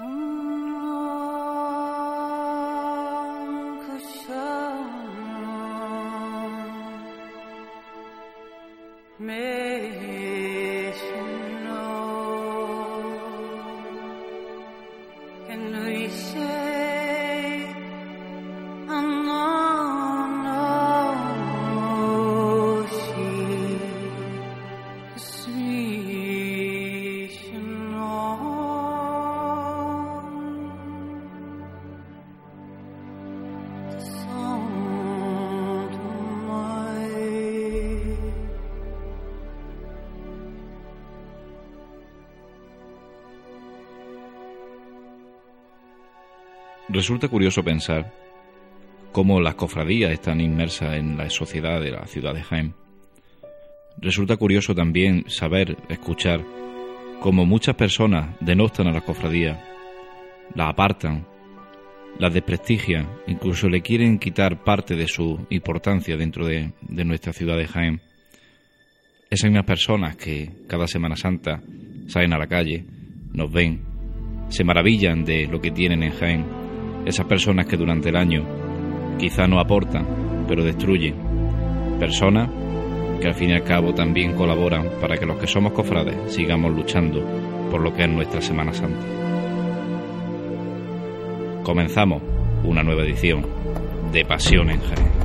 Mm. Resulta curioso pensar cómo las cofradías están inmersas en la sociedad de la ciudad de Jaén. Resulta curioso también saber, escuchar, cómo muchas personas denostan a las cofradías, las apartan, las desprestigian, incluso le quieren quitar parte de su importancia dentro de, de nuestra ciudad de Jaén. Esas mismas personas que cada Semana Santa salen a la calle, nos ven, se maravillan de lo que tienen en Jaén esas personas que durante el año quizá no aportan, pero destruyen. Personas que al fin y al cabo también colaboran para que los que somos cofrades sigamos luchando por lo que es nuestra Semana Santa. Comenzamos una nueva edición de Pasión en Jaén.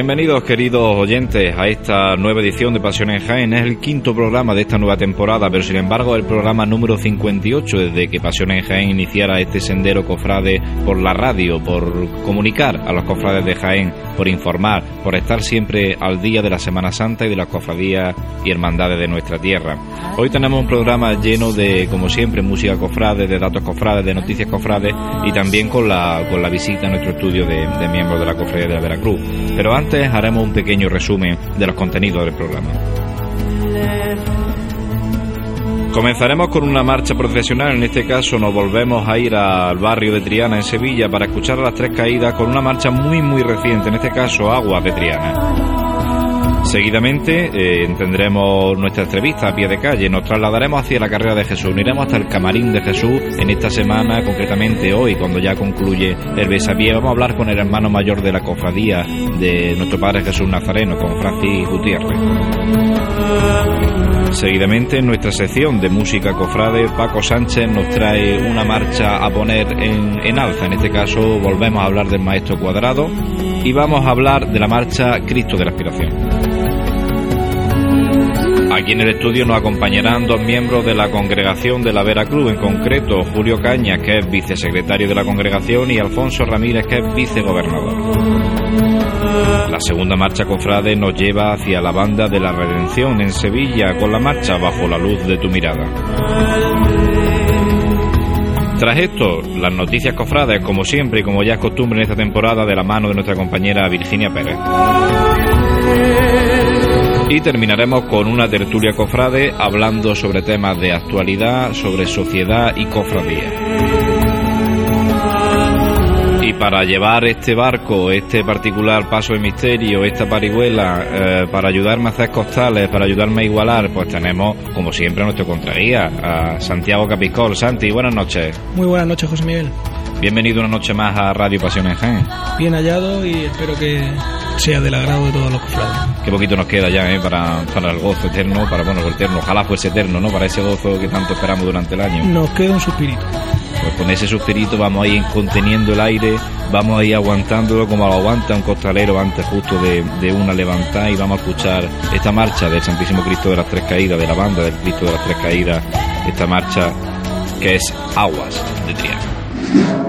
Bienvenidos queridos oyentes a esta nueva edición de Pasión en Jaén. Es el quinto programa de esta nueva temporada, pero sin embargo el programa número 58 desde que Pasión en Jaén iniciara este sendero cofrade por la radio, por comunicar a los cofrades de Jaén, por informar, por estar siempre al día de la Semana Santa y de las cofradías y hermandades de nuestra tierra. Hoy tenemos un programa lleno de, como siempre, música cofrade, de datos cofrades, de noticias cofrades y también con la, con la visita a nuestro estudio de, de miembros de la cofradía de la Veracruz. Pero antes haremos un pequeño resumen de los contenidos del programa. Comenzaremos con una marcha procesional, en este caso nos volvemos a ir al barrio de Triana en Sevilla para escuchar las tres caídas con una marcha muy muy reciente, en este caso Agua de Triana. Seguidamente eh, tendremos nuestra entrevista a pie de calle, nos trasladaremos hacia la carrera de Jesús, iremos hasta el camarín de Jesús en esta semana, concretamente hoy, cuando ya concluye el besapié, vamos a hablar con el hermano mayor de la cofradía de nuestro Padre Jesús Nazareno, con Francis Gutiérrez. Seguidamente en nuestra sección de música cofrade, Paco Sánchez nos trae una marcha a poner en, en alza, en este caso volvemos a hablar del maestro cuadrado y vamos a hablar de la marcha Cristo de la Aspiración. Aquí en el estudio nos acompañarán dos miembros de la congregación de la Veracruz, en concreto Julio Cañas, que es vicesecretario de la congregación, y Alfonso Ramírez, que es vicegobernador. La segunda marcha cofrade nos lleva hacia la banda de la Redención en Sevilla, con la marcha Bajo la luz de tu mirada. Tras esto, las noticias cofrades, como siempre y como ya es costumbre en esta temporada, de la mano de nuestra compañera Virginia Pérez. Y terminaremos con una tertulia cofrade hablando sobre temas de actualidad, sobre sociedad y cofradía. Y para llevar este barco, este particular paso de misterio, esta parihuela, eh, para ayudarme a hacer costales, para ayudarme a igualar, pues tenemos, como siempre, nuestro contraguía, a Santiago Capiscol. Santi, buenas noches. Muy buenas noches, José Miguel. Bienvenido una noche más a Radio Pasión en Jaén. Bien hallado y espero que sea del agrado de todos los cofrades. Qué poquito nos queda ya ¿eh? para, para el gozo eterno, para bueno, el eterno, ojalá fuese eterno, ¿no? Para ese gozo que tanto esperamos durante el año. Nos queda un suspirito. Pues con ese suspirito vamos a ir conteniendo el aire, vamos a ir aguantándolo como lo aguanta un costalero antes justo de, de una levantada y vamos a escuchar esta marcha del Santísimo Cristo de las Tres Caídas, de la banda del Cristo de las Tres Caídas, esta marcha que es Aguas de Triana.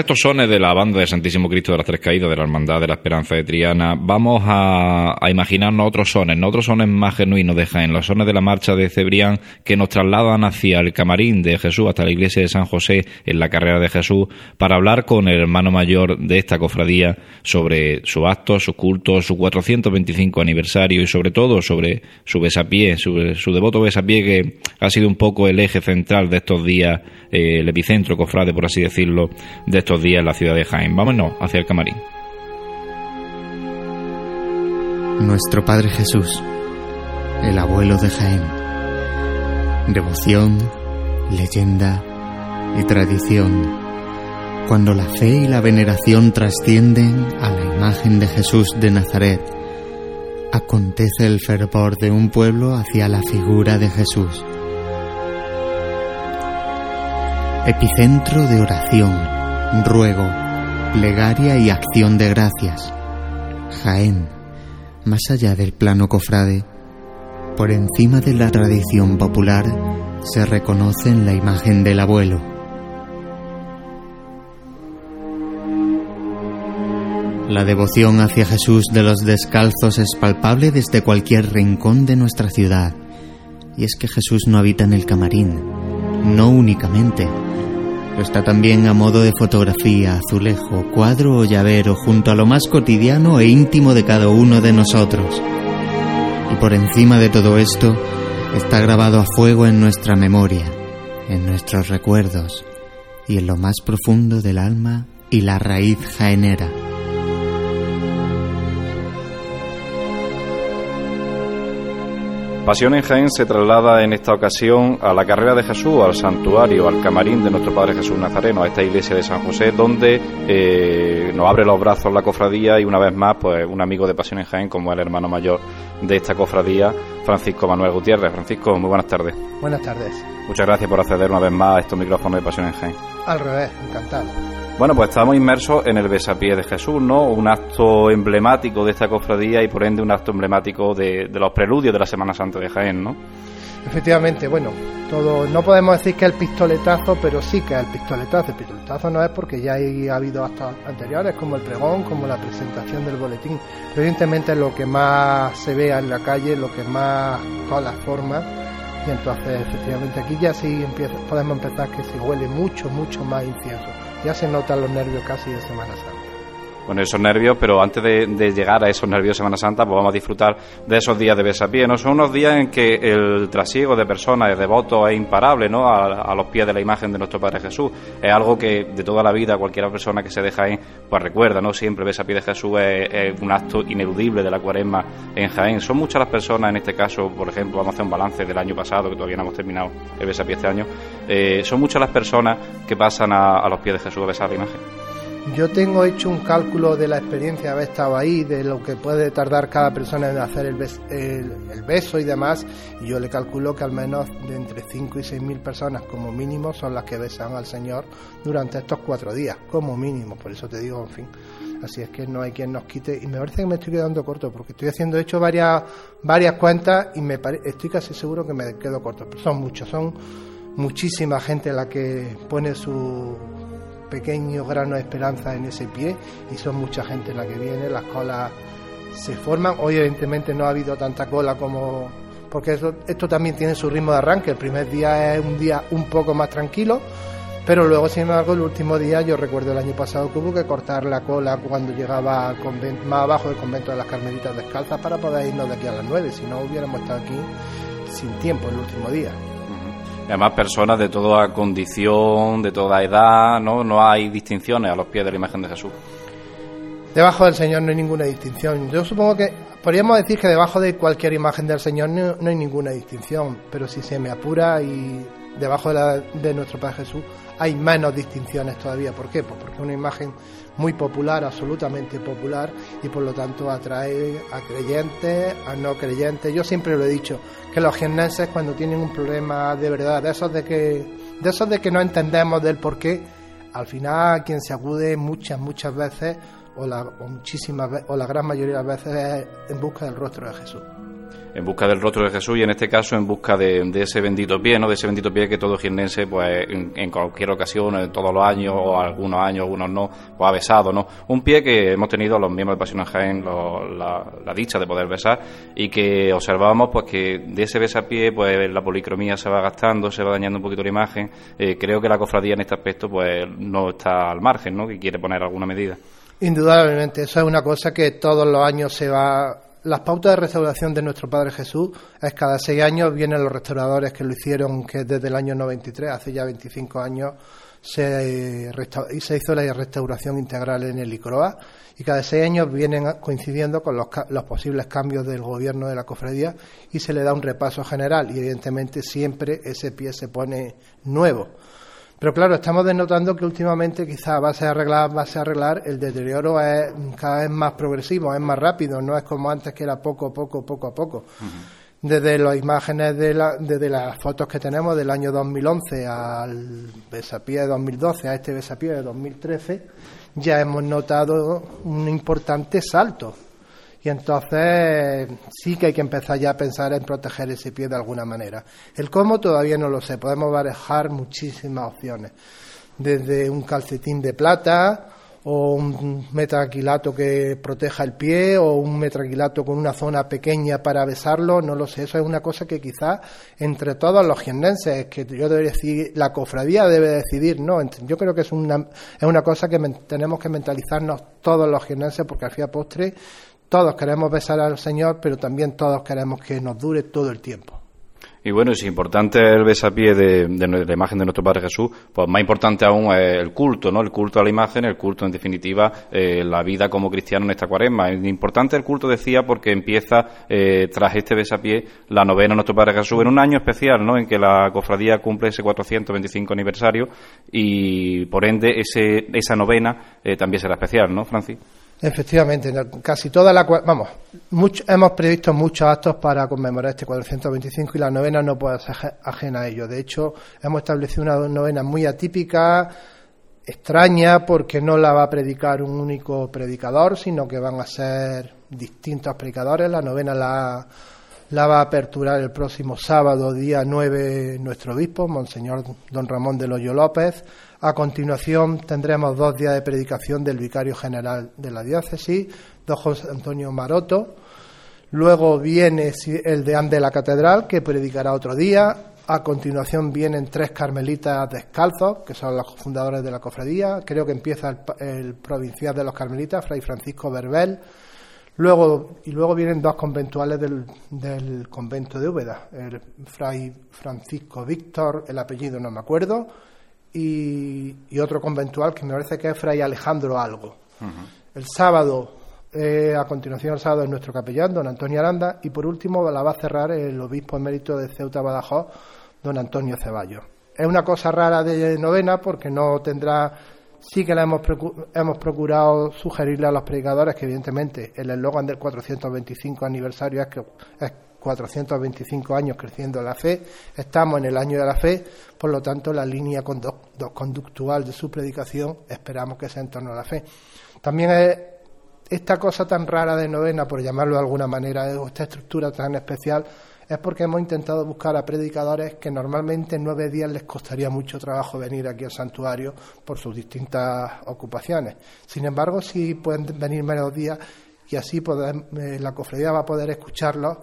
Estos sones de la banda de Santísimo Cristo de las Tres Caídas de la Hermandad de la Esperanza de Triana, vamos a, imaginarnos otros sones, ¿no? otros sones más genuinos de Jaén, los sones de la marcha de Cebrián que nos trasladan hacia el camarín de Jesús, hasta la iglesia de San José, en la carrera de Jesús, para hablar con el hermano mayor de esta cofradía sobre su acto, su culto, su 425 aniversario y sobre todo sobre su besapié, su, su devoto besapié que ha sido un poco el eje central de estos días, eh, el epicentro, cofrade, por así decirlo, de estos días en la ciudad de Jaén. Vámonos hacia el camarín. Nuestro Padre Jesús, el abuelo de Jaén. Devoción, leyenda y tradición. Cuando la fe y la veneración trascienden a la imagen de Jesús de Nazaret, acontece el fervor de un pueblo hacia la figura de Jesús. Epicentro de oración ruego, plegaria y acción de gracias. Jaén, más allá del plano cofrade, por encima de la tradición popular, se reconoce en la imagen del abuelo. La devoción hacia Jesús de los descalzos es palpable desde cualquier rincón de nuestra ciudad. Y es que Jesús no habita en el camarín, no únicamente, Está también a modo de fotografía, azulejo, cuadro o llavero junto a lo más cotidiano e íntimo de cada uno de nosotros. Y por encima de todo esto está grabado a fuego en nuestra memoria, en nuestros recuerdos y en lo más profundo del alma y la raíz jaenera. Pasión en Jaén se traslada en esta ocasión a la carrera de Jesús, al santuario, al camarín de nuestro Padre Jesús Nazareno, a esta iglesia de San José, donde eh, nos abre los brazos la cofradía y una vez más, pues un amigo de Pasión en Jaén, como el hermano mayor de esta cofradía, Francisco Manuel Gutiérrez. Francisco, muy buenas tardes. Buenas tardes. Muchas gracias por acceder una vez más a estos micrófonos de Pasión en Jaén. Al revés, encantado. Bueno, pues estamos inmersos en el besapié de Jesús, ¿no? Un acto emblemático de esta cofradía y por ende un acto emblemático de, los preludios de la Semana Santa de Jaén, ¿no? Efectivamente, bueno, todo, no podemos decir que el pistoletazo, pero sí que el pistoletazo. El pistoletazo no es porque ya ha habido actos anteriores, como el pregón, como la presentación del boletín. Pero evidentemente lo que más se vea en la calle, lo que más las forma. Y entonces, efectivamente, aquí ya sí empieza, podemos empezar que se huele mucho, mucho más incienso ya se notan los nervios casi de Semana Santa. Bueno, esos nervios, pero antes de, llegar a esos nervios de Semana Santa, pues vamos a disfrutar de esos días de besapié, ¿no? Son unos días en que el trasiego de personas, de devotos, es imparable, ¿no? A, los pies de la imagen de nuestro Padre Jesús. Es algo que de toda la vida cualquier persona que se deja ahí, pues recuerda, ¿no? Siempre besapié de Jesús es, un acto ineludible de la cuaresma en Jaén. Son muchas las personas, en este caso, por ejemplo, vamos a hacer un balance del año pasado, que todavía no hemos terminado el besapié este año. Eh, son muchas las personas que pasan a los pies de Jesús a besar la imagen. Yo tengo hecho un cálculo de la experiencia de haber estado ahí, de lo que puede tardar cada persona en hacer el, beso y demás, y yo le calculo que al menos de entre 5 y 6 mil personas como mínimo son las que besan al Señor durante estos cuatro días, como mínimo, por eso te digo, en fin. Así es que no hay quien nos quite, y me parece que me estoy quedando corto, porque estoy haciendo hecho varias, varias cuentas y me estoy casi seguro que me quedo corto, pero son muchos, son muchísima gente la que pone su pequeño grano de esperanza en ese pie y son mucha gente la que viene, las colas se forman. Hoy evidentemente no ha habido tanta cola como porque esto también tiene su ritmo de arranque. El primer día es un día un poco más tranquilo, pero luego, sin embargo, el último día, yo recuerdo el año pasado que hubo que cortar la cola cuando llegaba más abajo del convento de las Carmelitas Descalzas para poder irnos de aquí a las 9, si no hubiéramos estado aquí sin tiempo el último día además personas de toda condición, de toda edad, ¿no? No hay distinciones a los pies de la imagen de Jesús. Debajo del Señor no hay ninguna distinción. Yo supongo que podríamos decir que debajo de cualquier imagen del Señor no, hay ninguna distinción, pero si se me apura y debajo de, de nuestro Padre Jesús hay menos distinciones todavía. ¿Por qué? Pues porque una imagen muy popular, absolutamente popular, y por lo tanto atrae a creyentes, a no creyentes. Yo siempre lo he dicho, que los jiennenses cuando tienen un problema de verdad, de esos de que, de esos de que no entendemos del por qué, al final quien se acude muchas, muchas veces, o la, o muchísimas o la gran mayoría de las veces es en busca del rostro de Jesús en busca del rostro de Jesús y en este caso en busca de, ese bendito pie, ¿no? De ese bendito pie que todo girnense, pues en, cualquier ocasión, en todos los años, o algunos años, algunos no, pues ha besado, ¿no? Un pie que hemos tenido los miembros de Pasión Jaén la, dicha de poder besar y que observamos pues que de ese besapié, pues la policromía se va gastando, se va dañando un poquito la imagen. Eh, creo que la cofradía en este aspecto, pues no está al margen, ¿no? Que quiere poner alguna medida. Indudablemente, eso es una cosa que todos los años se va las pautas de restauración de nuestro Padre Jesús es cada seis años vienen los restauradores que lo hicieron, que desde el año 93, hace ya 25 años, se, se hizo la restauración integral en el ICROA y cada seis años vienen coincidiendo con los, los posibles cambios del gobierno de la cofradía y se le da un repaso general y evidentemente siempre ese pie se pone nuevo. Pero claro, estamos denotando que últimamente quizá va a arreglar, va a arreglar, el deterioro es cada vez más progresivo, es más rápido, no es como antes que era poco, poco, poco a poco. Desde las imágenes, de la, desde las fotos que tenemos del año 2011 al besapié de 2012, a este besapié de 2013, ya hemos notado un importante salto. Y entonces sí que hay que empezar ya a pensar en proteger ese pie de alguna manera. El cómo todavía no lo sé, podemos barajar muchísimas opciones. Desde un calcetín de plata, o un metraquilato que proteja el pie o un metraquilato con una zona pequeña para besarlo, no lo sé, eso es una cosa que quizás entre todos los jiennenses, que yo debería decir, la cofradía debe decidir, ¿no? Yo creo que es una, es una cosa que tenemos que mentalizarnos todos los jiennenses porque al fin postre todos queremos besar al Señor, pero también todos queremos que nos dure todo el tiempo. Y bueno, es importante el besapié de, la imagen de nuestro Padre Jesús, pues más importante aún es el culto, ¿no? El culto a la imagen, el culto, en definitiva, eh, la vida como cristiano en esta cuaresma. Es importante el culto, decía, porque empieza, eh, tras este besapié, la novena de nuestro Padre Jesús en un año especial, ¿no? En que la cofradía cumple ese 425 aniversario y, por ende, ese, esa novena eh, también será especial, ¿no, Francis? Efectivamente, casi toda la. Vamos, hemos previsto muchos actos para conmemorar este 425 y la novena no puede ser ajena a ello. De hecho, hemos establecido una novena muy atípica, extraña, porque no la va a predicar un único predicador, sino que van a ser distintos predicadores. La novena la, la va a aperturar el próximo sábado, día 9, nuestro obispo, Monseñor Don Ramón de Loyo López a continuación tendremos dos días de predicación del vicario general de la diócesis, don José Antonio Maroto. Luego viene el deán de la catedral, que predicará otro día. A continuación vienen tres carmelitas descalzos, que son los fundadores de la cofradía. Creo que empieza el, provincial de los carmelitas, Fray Francisco Berbel. Luego, y luego vienen dos conventuales del, del convento de Úbeda, el Fray Francisco Víctor, el apellido no me acuerdo, y, otro conventual que me parece que es Fray Alejandro Algo. El sábado, eh, a continuación el sábado es nuestro capellán, don Antonio Aranda, y por último la va a cerrar el obispo emérito de Ceuta Badajoz, don Antonio Ceballos. Es una cosa rara de novena porque no tendrá sí que la hemos, hemos procurado sugerirle a los predicadores que evidentemente el eslogan del 425 aniversario es que es 425 años creciendo la fe, estamos en el año de la fe, por lo tanto la línea conductual de su predicación esperamos que sea en torno a la fe. También es esta cosa tan rara de novena, por llamarlo de alguna manera, esta estructura tan especial, es porque hemos intentado buscar a predicadores que normalmente en nueve días les costaría mucho trabajo venir aquí al santuario por sus distintas ocupaciones. Sin embargo, si pueden venir menos días y así eh, la cofradía va a poder escucharlos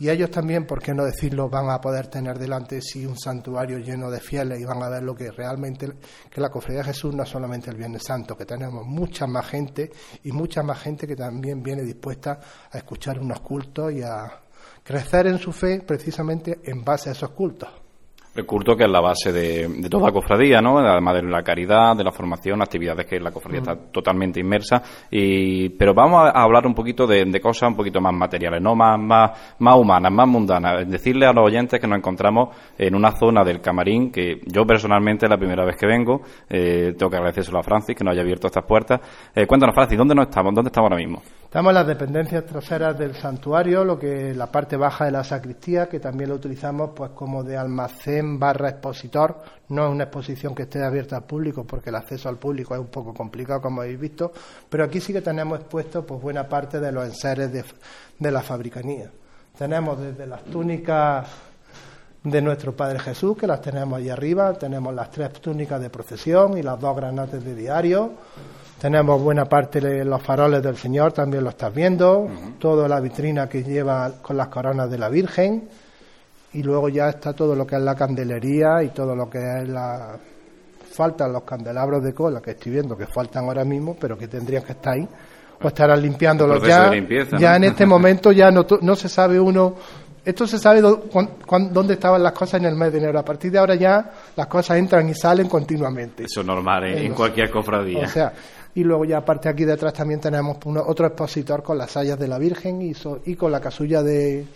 y ellos también, por qué no decirlo, van a poder tener delante sí un santuario lleno de fieles y van a ver lo que realmente, que la cofradía de Jesús no es solamente el Viernes Santo, que tenemos mucha más gente y mucha más gente que también viene dispuesta a escuchar unos cultos y a crecer en su fe precisamente en base a esos cultos. El culto que es la base de, toda cofradía, ¿no? Además de la caridad, de la formación, actividades que la cofradía está totalmente inmersa. Y, pero vamos a hablar un poquito de, cosas un poquito más materiales, ¿no? Más, más, más humanas, más mundanas. Decirle a los oyentes que nos encontramos en una zona del camarín que yo personalmente la primera vez que vengo, eh, tengo que agradecérselo a Francis que nos haya abierto estas puertas. Eh, cuéntanos, Francis, ¿dónde nos estamos? ¿Dónde estamos ahora mismo? Estamos en las dependencias traseras del santuario, lo que la parte baja de la sacristía, que también lo utilizamos pues como de almacén barra expositor. No es una exposición que esté abierta al público, porque el acceso al público es un poco complicado, como habéis visto. Pero aquí sí que tenemos expuesto pues buena parte de los enseres de, de la fabricanía. Tenemos desde las túnicas de nuestro Padre Jesús, que las tenemos ahí arriba, tenemos las tres túnicas de procesión y las dos granates de diario tenemos buena parte de los faroles del Señor, también lo estás viendo. Toda la vitrina que lleva con las coronas de la Virgen. Y luego ya está todo lo que es la candelería y todo lo que es la. Faltan los candelabros de cola que estoy viendo que faltan ahora mismo, pero que tendrían que estar ahí. O estarán limpiándolos ya. ya en este momento ya no, no se sabe uno esto se sabe dónde estaban las cosas en el mes de enero. A partir de ahora ya las cosas entran y salen continuamente. Eso es normal en, cualquier cofradía. O sea, y luego ya aparte aquí detrás también tenemos otro expositor con las sayas de la Virgen y, y con la casulla de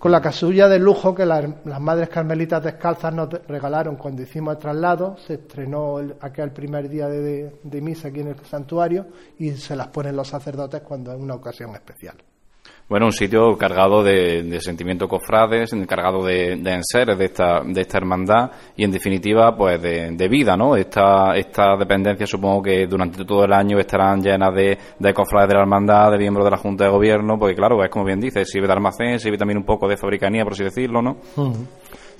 con la casulla de lujo que las madres carmelitas descalzas nos regalaron cuando hicimos el traslado, se estrenó el, aquel primer día de, de misa aquí en el santuario y se las ponen los sacerdotes cuando es una ocasión especial. Bueno, un sitio cargado de, de sentimientos cofrades, cargado de, enseres de esta, de esta hermandad y, en definitiva, pues de, vida, ¿no? Esta, dependencia supongo que durante todo el año estarán llenas de cofrades de la hermandad, de miembros de la Junta de Gobierno, porque, claro, es como bien dice, sirve de almacén, sirve también un poco de fabricanía, por así decirlo, ¿no?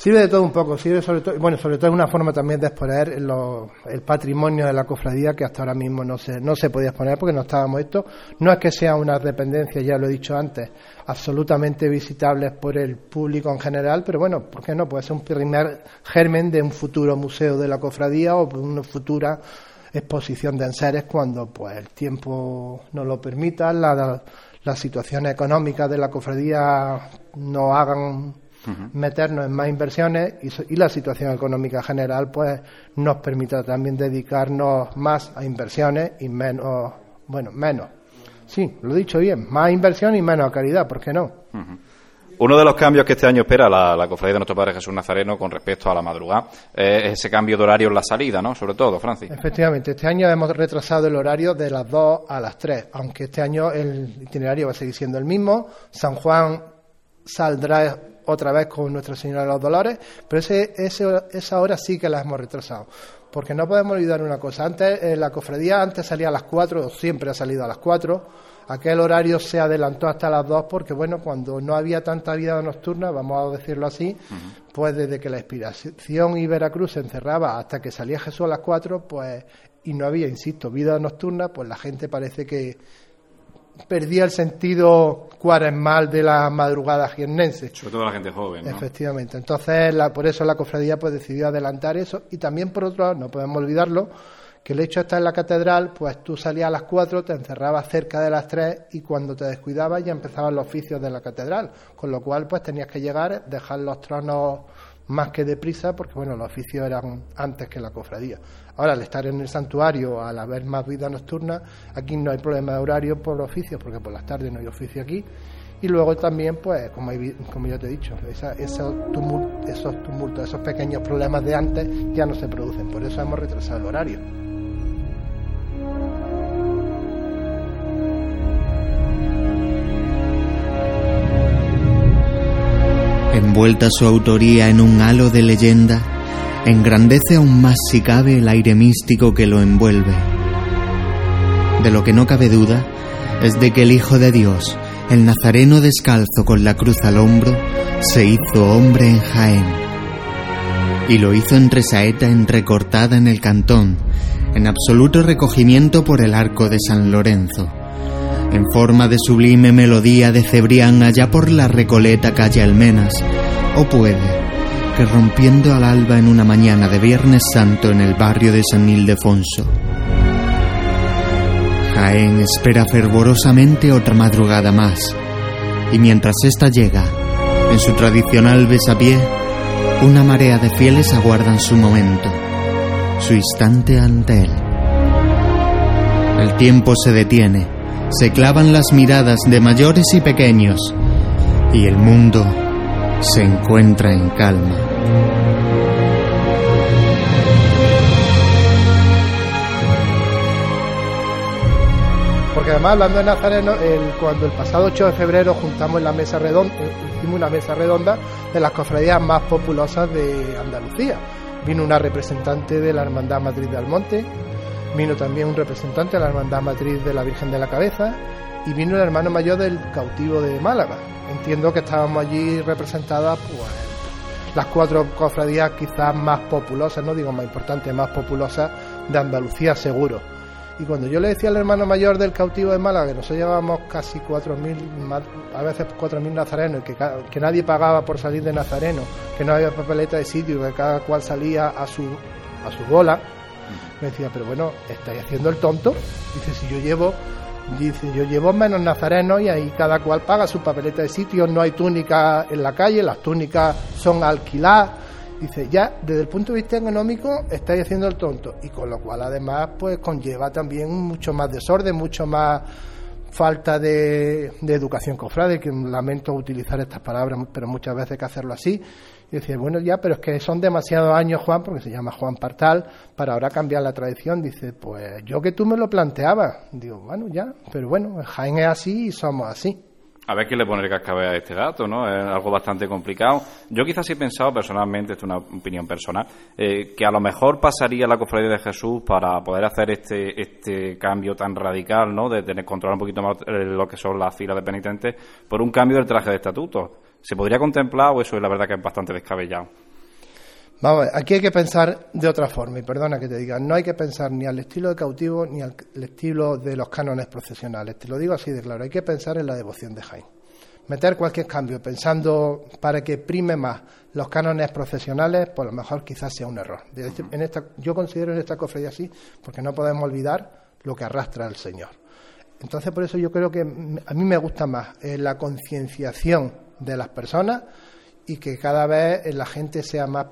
Sirve de todo un poco, sirve sobre todo, bueno, sobre todo es una forma también de exponer el patrimonio de la cofradía que hasta ahora mismo no se, no se podía exponer porque no estábamos esto. No es que sea una dependencia, ya lo he dicho antes, absolutamente visitables por el público en general, pero bueno, ¿por qué no? Puede ser un primer germen de un futuro museo de la cofradía o una futura exposición de enseres cuando pues el tiempo nos lo permita, la, las situaciones económicas de la cofradía nos hagan meternos en más inversiones y, la situación económica general pues nos permita también dedicarnos más a inversiones y menos, bueno, menos. Sí, lo he dicho bien, más inversión y menos a caridad, ¿por qué no? Uno de los cambios que este año espera la, Cofradía de Nuestro Padre Jesús Nazareno con respecto a la madrugada es ese cambio de horario en la salida, ¿no? Sobre todo, Francis. Efectivamente, este año hemos retrasado el horario de las 2 a las 3, aunque este año el itinerario va a seguir siendo el mismo. San Juan saldrá otra vez con Nuestra Señora de los Dolores, pero ese, esa hora sí que la hemos retrasado. Porque no podemos olvidar una cosa, antes eh, la cofradía antes salía a las 4, siempre ha salido a las 4, aquel horario se adelantó hasta las 2 porque, bueno, cuando no había tanta vida nocturna, vamos a decirlo así, pues desde que la expiración y Veracruz se encerraba hasta que salía Jesús a las 4, pues, y no había, insisto, vida nocturna, pues la gente parece que perdía el sentido cuaresmal de la madrugada jiennense. Sobre todo la gente joven. ¿no? Efectivamente. Entonces, por eso la cofradía pues decidió adelantar eso. Y también, por otro lado, no podemos olvidarlo, que el hecho de estar en la catedral, pues tú salías a las cuatro, te encerrabas cerca de las tres y cuando te descuidabas ya empezaban los oficios de la catedral. Con lo cual, pues tenías que llegar, dejar los tronos más que deprisa, porque bueno, los oficios eran antes que la cofradía. Ahora, al estar en el santuario, al haber más vida nocturna, aquí no hay problema de horario por oficios, porque por las tardes no hay oficio aquí. Y luego también, pues, como, como ya te he dicho, esos, esos tumultos, esos pequeños problemas de antes ya no se producen. Por eso hemos retrasado el horario. Envuelta su autoría en un halo de leyenda, engrandece aún más si cabe el aire místico que lo envuelve. De lo que no cabe duda es de que el Hijo de Dios, el Nazareno descalzo con la cruz al hombro, se hizo hombre en Jaén. Y lo hizo entre saeta entrecortada en el cantón, en absoluto recogimiento por el arco de San Lorenzo en forma de sublime melodía de Cebrián allá por la recoleta calle Almenas, o puede que rompiendo al alba en una mañana de Viernes Santo en el barrio de San Ildefonso. Jaén espera fervorosamente otra madrugada más, y mientras ésta llega, en su tradicional besapié, una marea de fieles aguardan su momento, su instante ante él. El tiempo se detiene se clavan las miradas de mayores y pequeños y el mundo se encuentra en calma. Porque además hablando de Nazareno, cuando el pasado 8 de febrero juntamos la mesa redonda, eh, hicimos una mesa redonda de las cofradías más populosas de Andalucía. Vino una representante de la Hermandad Madrid de Almonte, Vino también un representante de la Hermandad Matriz de la Virgen de la Cabeza y vino el hermano mayor del cautivo de Málaga. Entiendo que estábamos allí representadas pues las cuatro cofradías quizás más populosas, no digo más importantes, más populosas de Andalucía seguro. Y cuando yo le decía al hermano mayor del cautivo de Málaga que nosotros llevábamos casi 4.000, a veces 4.000 nazarenos, que, que nadie pagaba por salir de nazareno, que no había papeleta de sitio, que cada cual salía a su, a su bola, me decía, pero bueno, estáis haciendo el tonto. Dice, si yo llevo, dice, yo llevo menos nazarenos y ahí cada cual paga su papeleta de sitio, no hay túnica en la calle, las túnicas son alquiladas. Dice, ya desde el punto de vista económico estáis haciendo el tonto. Y con lo cual además pues conlleva también mucho más desorden, mucho más falta de, de educación cofrade, que lamento utilizar estas palabras, pero muchas veces hay que hacerlo así. Y decía, bueno, ya, pero es que son demasiados años, Juan, porque se llama Juan Partal, para ahora cambiar la tradición. Dice, pues yo que tú me lo planteabas. Digo, bueno, ya, pero bueno, Jaén es así y somos así. A ver qué le pone el cascabel a este dato, ¿no? Es algo bastante complicado. Yo quizás he pensado personalmente, esto es una opinión personal, eh, que a lo mejor pasaría la cofradía de Jesús para poder hacer este, este cambio tan radical, ¿no? De tener controlar un poquito más lo que son las filas de penitentes por un cambio del traje de estatuto ¿Se podría contemplar o eso es la verdad que es bastante descabellado? Vamos, aquí hay que pensar de otra forma, y perdona que te diga, no hay que pensar ni al estilo de cautivo ni al estilo de los cánones procesionales. Te lo digo así de claro, hay que pensar en la devoción de Jaime. Meter cualquier cambio pensando para que prime más los cánones procesionales, por lo mejor quizás sea un error. En esta, yo considero en esta cofradía así, porque no podemos olvidar lo que arrastra el Señor. Entonces, por eso yo creo que a mí me gusta más eh, la concienciación de las personas y que cada vez la gente sea más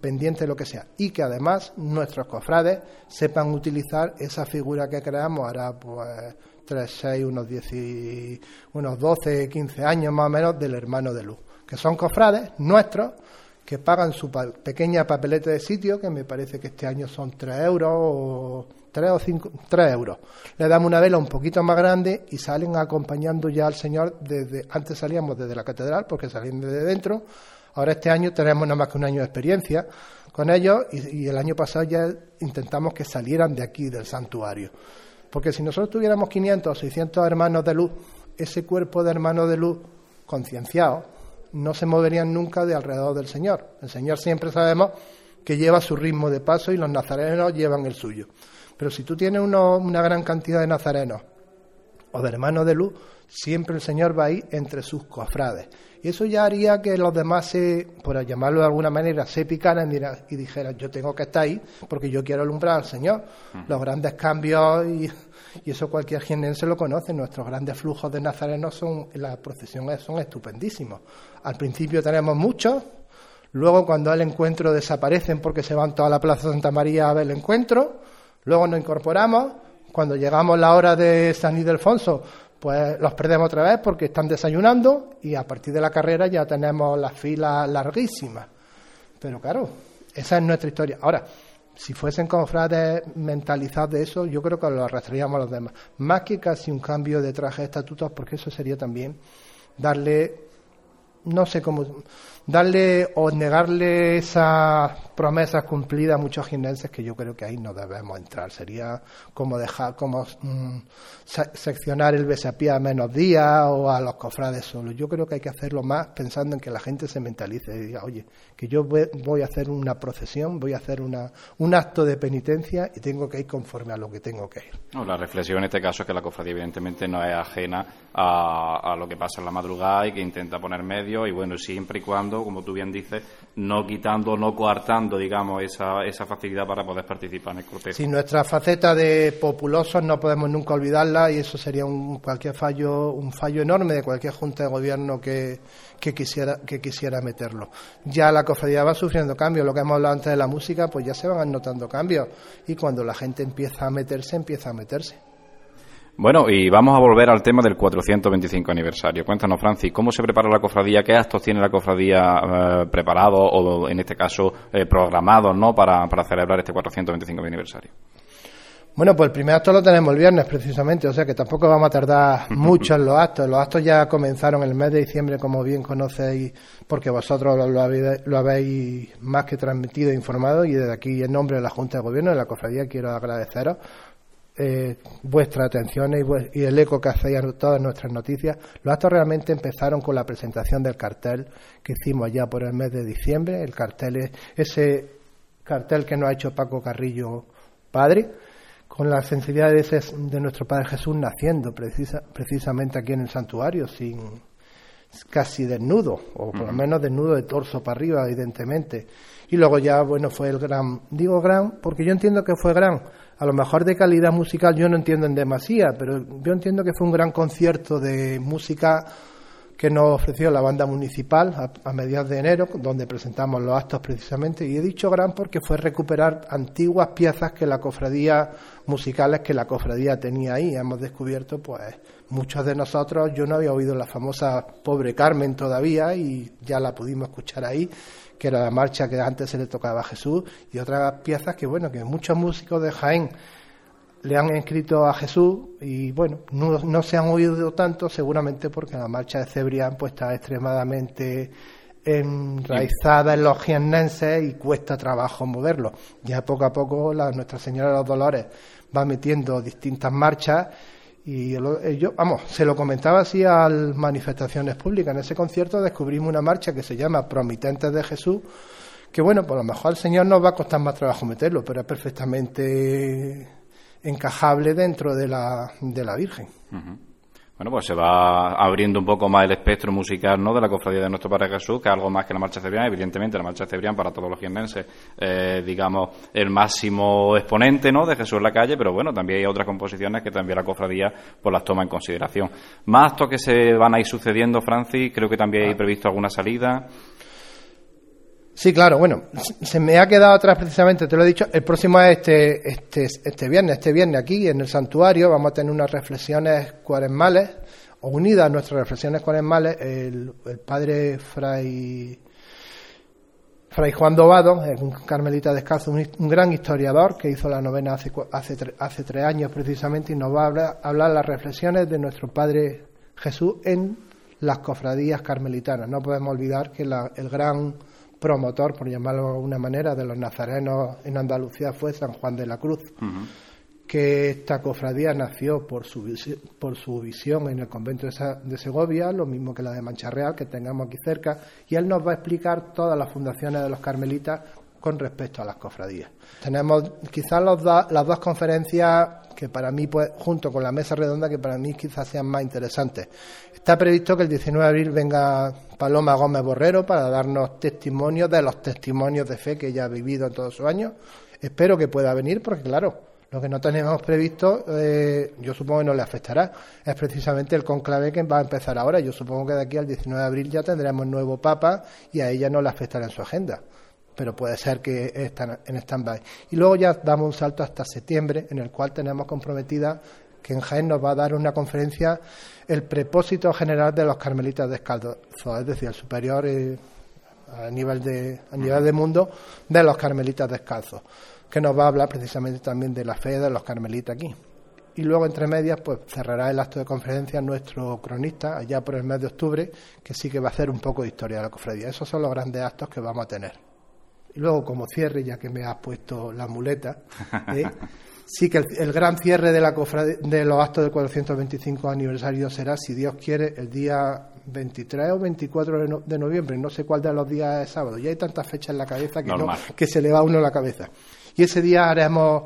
pendiente de lo que sea. Y que además nuestros cofrades sepan utilizar esa figura que creamos ahora, pues, 3, 6, unos, 10 unos 12, 15 años más o menos del hermano de luz. Que son cofrades nuestros que pagan su pequeña papeleta de sitio, que me parece que este año son 3 euros o 3 o 5, 3 euros. Le damos una vela un poquito más grande y salen acompañando ya al Señor desde, antes salíamos desde la catedral porque salían desde dentro, ahora este año tenemos nada más que un año de experiencia con ellos y, y el año pasado ya intentamos que salieran de aquí, del santuario. Porque si nosotros tuviéramos 500 o 600 hermanos de luz, ese cuerpo de hermanos de luz concienciado no se moverían nunca de alrededor del Señor. El Señor siempre sabemos que lleva su ritmo de paso y los nazarenos llevan el suyo. Pero si tú tienes una gran cantidad de nazarenos o de hermanos de luz, siempre el Señor va ahí entre sus cofrades. Y eso ya haría que los demás, se, por llamarlo de alguna manera, se picaran y dijeran, yo tengo que estar ahí porque yo quiero alumbrar al Señor. Los grandes cambios, y, eso cualquier jienense lo conoce, nuestros grandes flujos de nazarenos son, la procesión son estupendísimos. Al principio tenemos muchos, luego cuando el encuentro desaparecen porque se van toda la Plaza Santa María a ver el encuentro, luego nos incorporamos, cuando llegamos la hora de San Ildefonso, pues los perdemos otra vez porque están desayunando y a partir de la carrera ya tenemos las filas larguísimas. Pero claro, esa es nuestra historia. Ahora, si fuesen cofrades mentalizados de eso, yo creo que lo arrastraríamos a los demás. Más que casi un cambio de traje de estatutos, porque eso sería también darle, no sé cómo, darle o negarle esas promesas cumplidas a muchos jineses que yo creo que ahí no debemos entrar. Sería como dejar, como mm, seccionar el besapié a menos días o a los cofrades solo. Yo creo que hay que hacerlo más pensando en que la gente se mentalice y diga, oye, que yo voy a hacer una procesión, voy a hacer una, un acto de penitencia y tengo que ir conforme a lo que tengo que ir. la reflexión en este caso es que la cofradía evidentemente no es ajena a, a lo que pasa en la madrugada y que intenta poner medio y bueno, siempre y cuando como tú bien dices, no quitando, no coartando, digamos, esa, esa facilidad para poder participar en el cortejo. Nuestra faceta de populosos no podemos nunca olvidarla y eso sería un cualquier fallo, un fallo enorme de cualquier junta de gobierno que, que quisiera, que quisiera meterlo. Ya la cofradía va sufriendo cambios, lo que hemos hablado antes de la música, pues ya se van notando cambios y cuando la gente empieza a meterse, empieza a meterse. Bueno, y vamos a volver al tema del 425 aniversario. Cuéntanos, Francis, ¿cómo se prepara la cofradía? ¿Qué actos tiene la cofradía eh, preparado o, en este caso, eh, programados ¿no? para, celebrar este 425 aniversario? Bueno, pues el primer acto lo tenemos el viernes precisamente, o sea que tampoco vamos a tardar mucho en los actos. Los actos ya comenzaron el mes de diciembre, como bien conocéis, porque vosotros lo habéis, lo habéis más que transmitido e informado y desde aquí en nombre de la Junta de Gobierno de la Cofradía quiero agradeceros eh, vuestra atención y, el eco que hacéis a todas nuestras noticias. Los actos realmente empezaron con la presentación del cartel que hicimos ya por el mes de diciembre. El cartel es ese cartel que nos ha hecho Paco Carrillo Padre, con la sensibilidad de, nuestro Padre Jesús naciendo precisamente aquí en el santuario, sin casi desnudo, o por lo menos desnudo de torso para arriba, evidentemente. Y luego ya, bueno, fue el gran, digo gran, porque yo entiendo que fue gran, a lo mejor de calidad musical yo no entiendo en demasía, pero yo entiendo que fue un gran concierto de música que nos ofreció la banda municipal a, mediados de enero, donde presentamos los actos precisamente. Y he dicho gran porque fue recuperar antiguas piezas que la cofradía musicales que la cofradía tenía ahí. Hemos descubierto, pues, muchos de nosotros, yo no había oído la famosa Pobre Carmen todavía y ya la pudimos escuchar ahí que era la marcha que antes se le tocaba a Jesús, y otras piezas que, bueno, que muchos músicos de Jaén le han escrito a Jesús y, bueno, no, se han oído tanto, seguramente porque la marcha de Cebrián pues está extremadamente enraizada en los jiennenses y cuesta trabajo moverlo. Ya poco a poco la Nuestra Señora de los Dolores va metiendo distintas marchas y eh, yo, vamos, se lo comentaba así a manifestaciones públicas. En ese concierto descubrimos una marcha que se llama Promitentes de Jesús, que bueno, por lo mejor al Señor nos va a costar más trabajo meterlo, pero es perfectamente encajable dentro de la, de la Virgen. Bueno, Bueno, pues se va abriendo un poco más el espectro musical ¿no? de la cofradía de nuestro Padre Jesús, que es algo más que la marcha cebriana. Evidentemente, la marcha cebriana para todos los jiennenses, eh, digamos, el máximo exponente ¿no? de Jesús en la calle, pero bueno, también hay otras composiciones que también la cofradía pues, las toma en consideración. Más actos que se van a ir sucediendo, Francis, creo que también hay previsto alguna salida. Sí, claro, bueno, se me ha quedado atrás precisamente, te lo he dicho, el próximo es este, este, este viernes, este viernes aquí en el santuario vamos a tener unas reflexiones cuaresmales, unidas a nuestras reflexiones cuaresmales, el, el padre Fray, Fray Juan Dobado, un carmelita descalzo, un, gran historiador que hizo la novena hace, hace, hace tres años precisamente y nos va a hablar, hablar las reflexiones de nuestro Padre Jesús en las cofradías carmelitanas. No podemos olvidar que la, el gran promotor, por llamarlo de alguna manera, de los nazarenos en Andalucía fue San Juan de la Cruz, que esta cofradía nació por su, por su visión en el convento de, Segovia, lo mismo que la de Mancha Real, que tengamos aquí cerca, y él nos va a explicar todas las fundaciones de los carmelitas con respecto a las cofradías. Tenemos quizás las dos conferencias que para mí, pues, junto con la mesa redonda, que para mí quizás sean más interesantes. Está previsto que el 19 de abril venga Paloma Gómez Borrero para darnos testimonio de los testimonios de fe que ella ha vivido en todos sus años. Espero que pueda venir porque, claro, lo que no tenemos previsto, eh, yo supongo que no le afectará, es precisamente el conclave que va a empezar ahora. Yo supongo que de aquí al 19 de abril ya tendremos nuevo Papa y a ella no le afectará en su agenda pero puede ser que estén en stand-by. Y luego ya damos un salto hasta septiembre, en el cual tenemos comprometida que en Jaén nos va a dar una conferencia el prepósito general de los carmelitas descalzos, es decir, el superior eh, a nivel de a nivel de mundo de los carmelitas descalzos, que nos va a hablar precisamente también de la fe de los carmelitas aquí. Y luego, entre medias, pues cerrará el acto de conferencia nuestro cronista, allá por el mes de octubre, que sí que va a hacer un poco de historia de la cofradía. Esos son los grandes actos que vamos a tener. Y luego, como cierre, ya que me has puesto la muleta, ¿eh? sí que el, gran cierre de, la de los actos del 425 aniversario será, si Dios quiere, el día 23 o 24 de, noviembre. No sé cuál de los días es sábado. Ya hay tantas fechas en la cabeza que, no, que se le va a uno la cabeza. Y ese día haremos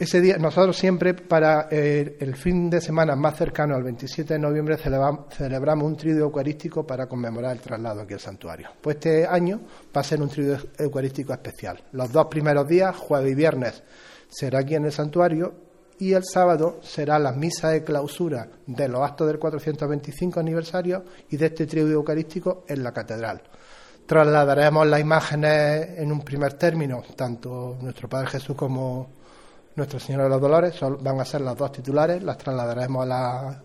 ese día, nosotros siempre, para eh, el fin de semana más cercano al 27 de noviembre, celebramos, un tridio eucarístico para conmemorar el traslado aquí al santuario. Pues este año va a ser un tridio eucarístico especial. Los dos primeros días, jueves y viernes, será aquí en el santuario y el sábado será la misa de clausura de los actos del 425 aniversario y de este tridio eucarístico en la catedral. Trasladaremos las imágenes en un primer término, tanto nuestro Padre Jesús como nuestra Señora de los Dolores van a ser las dos titulares, las trasladaremos a la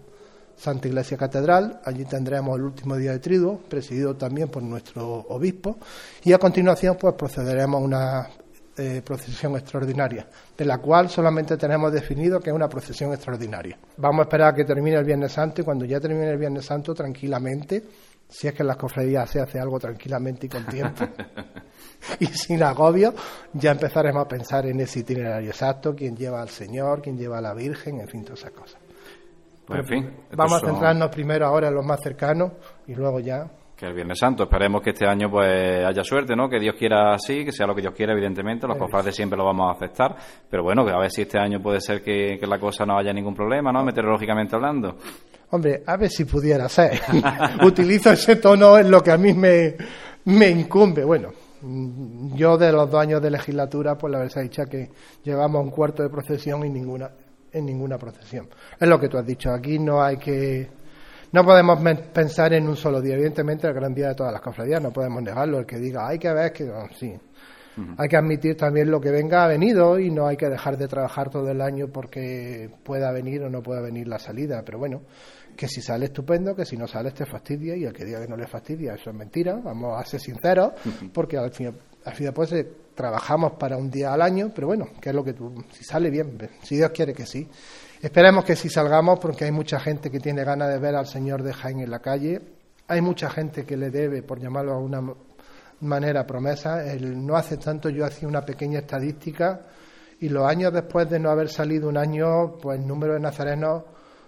Santa Iglesia Catedral, allí tendremos el último día de triduo, presidido también por nuestro obispo, y a continuación pues procederemos a una eh, procesión extraordinaria, de la cual solamente tenemos definido que es una procesión extraordinaria. Vamos a esperar a que termine el Viernes Santo y cuando ya termine el Viernes Santo, tranquilamente, si es que en las cofradías se hace algo tranquilamente y con tiempo y sin agobio, ya empezaremos a pensar en ese itinerario exacto, quién lleva al Señor, quién lleva a la Virgen, en fin, todas esas cosas. Pues, en fin, vamos a centrarnos primero ahora en los más cercanos y luego ya que el Viernes Santo. Esperemos que este año pues haya suerte, ¿no? Que Dios quiera así, que sea lo que Dios quiera, evidentemente. Los cofrades siempre lo vamos a aceptar. Pero bueno, a ver si este año puede ser que, que la cosa no haya ningún problema, ¿no? Meteorológicamente hablando. Hombre, a ver si pudiera ser. Utilizo ese tono en lo que a mí me, me incumbe. Bueno, yo de los dos años de legislatura, pues la verdad dicho que llevamos un cuarto de procesión y ninguna, en ninguna procesión. Es lo que tú has dicho. Aquí no hay que. No podemos pensar en un solo día. Evidentemente, el gran día de todas las cofradías, no podemos negarlo. El que diga, hay que ver que. sí. Hay que admitir también lo que venga ha venido y no hay que dejar de trabajar todo el año porque pueda venir o no pueda venir la salida. Pero bueno, que si sale estupendo, que si no sale te fastidia y el que diga que no le fastidia, eso es mentira, vamos a ser sinceros, porque al fin, al fin después trabajamos para un día al año, pero bueno, que es lo que tú, si sale bien, si Dios quiere que sí. Esperemos que si salgamos, porque hay mucha gente que tiene ganas de ver al Señor de Jaén en la calle, hay mucha gente que le debe, por llamarlo de alguna manera, promesa. El, no hace tanto yo hacía una pequeña estadística y los años después de no haber salido un año, pues el número de nazarenos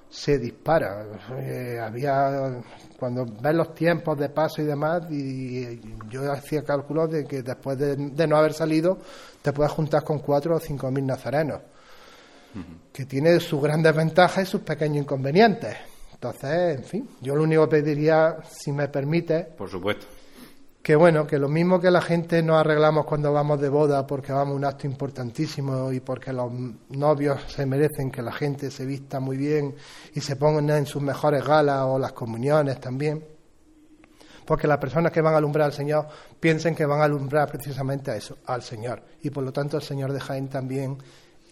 se dispara. Eh, había, cuando ves los tiempos de paso y demás, y, yo hacía cálculos de que después de, no haber salido, te puedes juntar con cuatro o cinco mil nazarenos, que tiene sus grandes ventajas y sus pequeños inconvenientes. Entonces, en fin, yo lo único que pediría, si me permite, Por supuesto. Que bueno, que lo mismo que la gente nos arreglamos cuando vamos de boda porque vamos a un acto importantísimo y porque los novios se merecen que la gente se vista muy bien y se pongan en sus mejores galas o las comuniones también, porque las personas que van a alumbrar al Señor piensen que van a alumbrar precisamente a eso, al Señor. Y por lo tanto el Señor de Jaén también,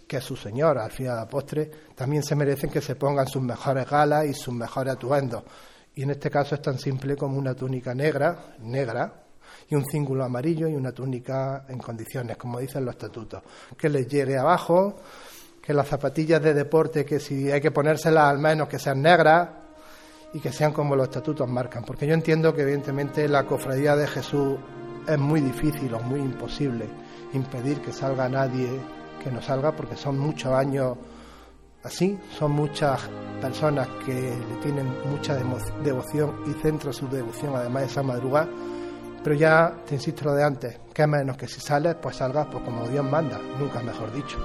que es su Señor, al fin y al postre, también se merecen que se pongan sus mejores galas y sus mejores atuendos. Y en este caso es tan simple como una túnica negra, negra, y un cíngulo amarillo y una túnica en condiciones, como dicen los estatutos. Que les llegue abajo, que las zapatillas de deporte, que si hay que ponérselas al menos que sean negras y que sean como los estatutos marcan. Porque yo entiendo que evidentemente la cofradía de Jesús es muy difícil o muy imposible impedir que salga nadie que no salga porque son muchos años así, son muchas personas que le tienen mucha devoción y centran su devoción además de esa madrugada pero ya te insisto lo de antes, que menos que si sales, pues salgas pues como Dios manda, nunca mejor dicho.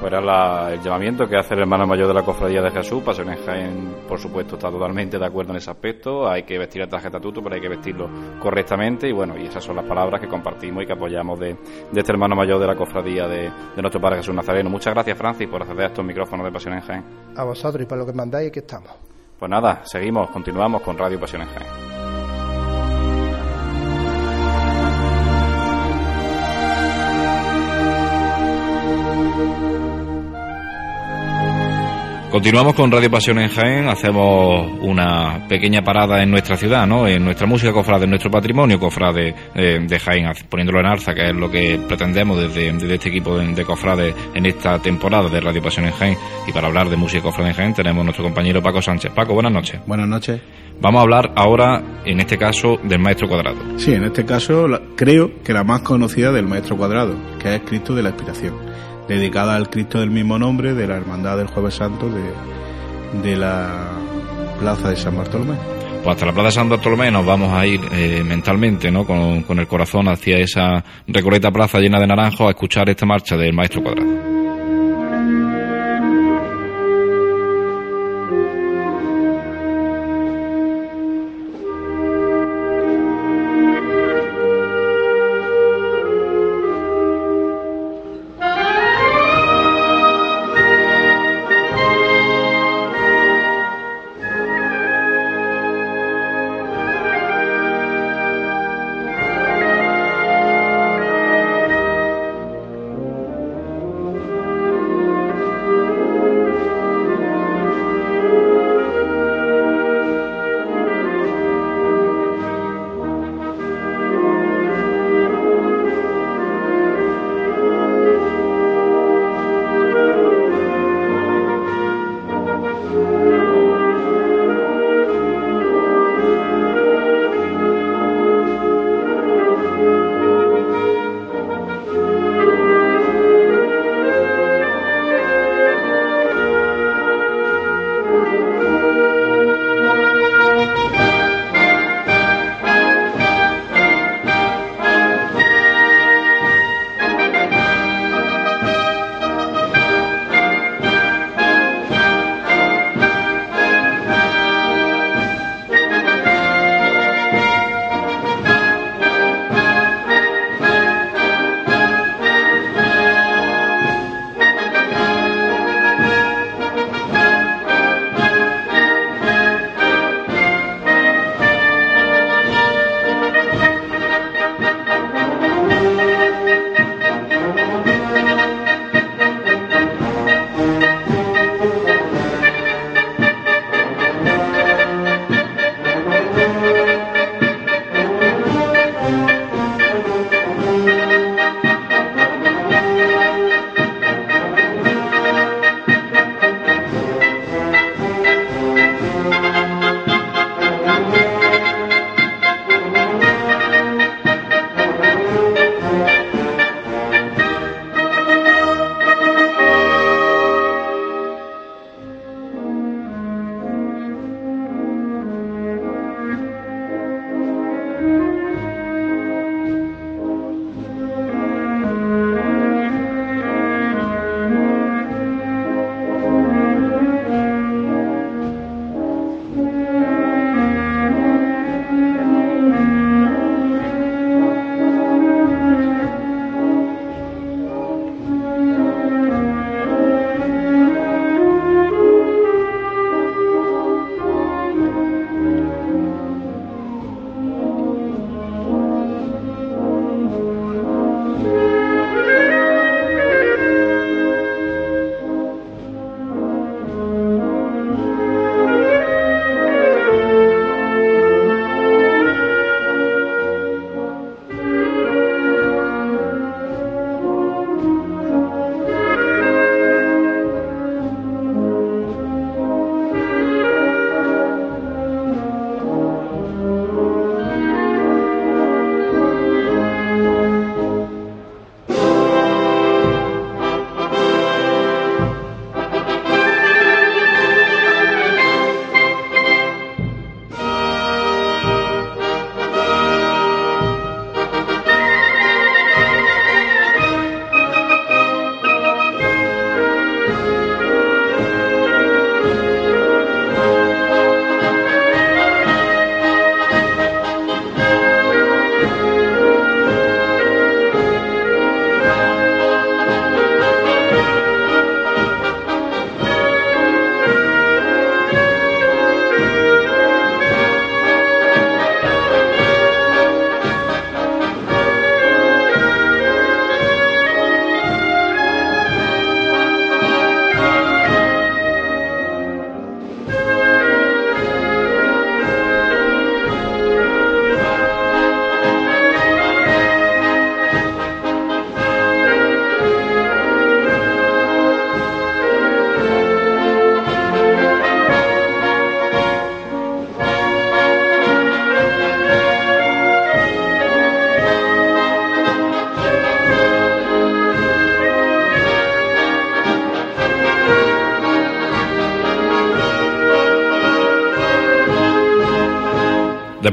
Pues era la- el llamamiento que hace el hermano mayor de la Cofradía de Jesús. Pasión en Jaén, por supuesto, está totalmente de acuerdo en ese aspecto. Hay que vestir el traje estatuto, pero hay que vestirlo correctamente. Y bueno, y esas son las palabras que compartimos y que apoyamos de, de este hermano mayor de la Cofradía de, de nuestro Padre Jesús Nazareno. Muchas gracias, Francis, por acceder a estos micrófonos de Pasión en Jaén. A vosotros y por lo que mandáis, aquí estamos. Pues nada, seguimos, continuamos con Radio Pasión en Jaén. Continuamos con Radio Pasión en Jaén, hacemos una pequeña parada en nuestra ciudad, ¿no? En nuestra música cofrade, en nuestro patrimonio cofrade eh, de Jaén, poniéndolo en alza, que es lo que pretendemos desde, desde este equipo de, de cofrades en esta temporada de Radio Pasión en Jaén. Y para hablar de música cofrade en Jaén tenemos a nuestro compañero Paco Sánchez. Paco, buenas noches. Buenas noches. Vamos a hablar ahora, en este caso, del Maestro Cuadrado. Sí, en este caso la- creo que la más conocida del Maestro Cuadrado, que es Cristo de la Expiración, dedicada al Cristo del mismo nombre de la Hermandad del Jueves Santo de, de la Plaza de San Bartolomé. Pues hasta la Plaza de San Bartolomé nos vamos a ir eh, mentalmente, ¿no? Con, con el corazón hacia esa recorreta plaza llena de naranjos a escuchar esta marcha del Maestro Cuadrado.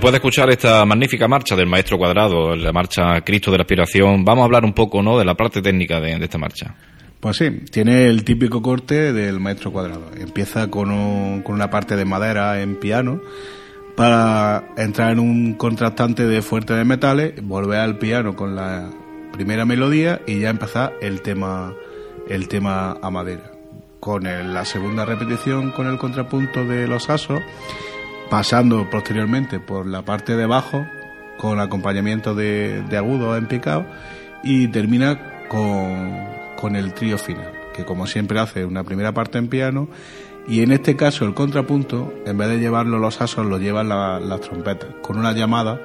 Después de escuchar esta magnífica marcha del maestro Cuadrado, la marcha Cristo de la Aspiración, vamos a hablar un poco ¿no? de la parte técnica de, esta marcha. Pues sí, tiene el típico corte del maestro Cuadrado. Empieza con, con una parte de madera en piano para entrar en un contrastante de fuerte de metales, volver al piano con la primera melodía y ya empezar el tema, el tema a madera. Con la segunda repetición con el contrapunto de los asos pasando posteriormente por la parte de bajo con acompañamiento de, agudo en picado y termina con, el trío final, que como siempre hace una primera parte en piano y en este caso el contrapunto, en vez de llevarlo los asos, lo llevan las trompetas, con una llamada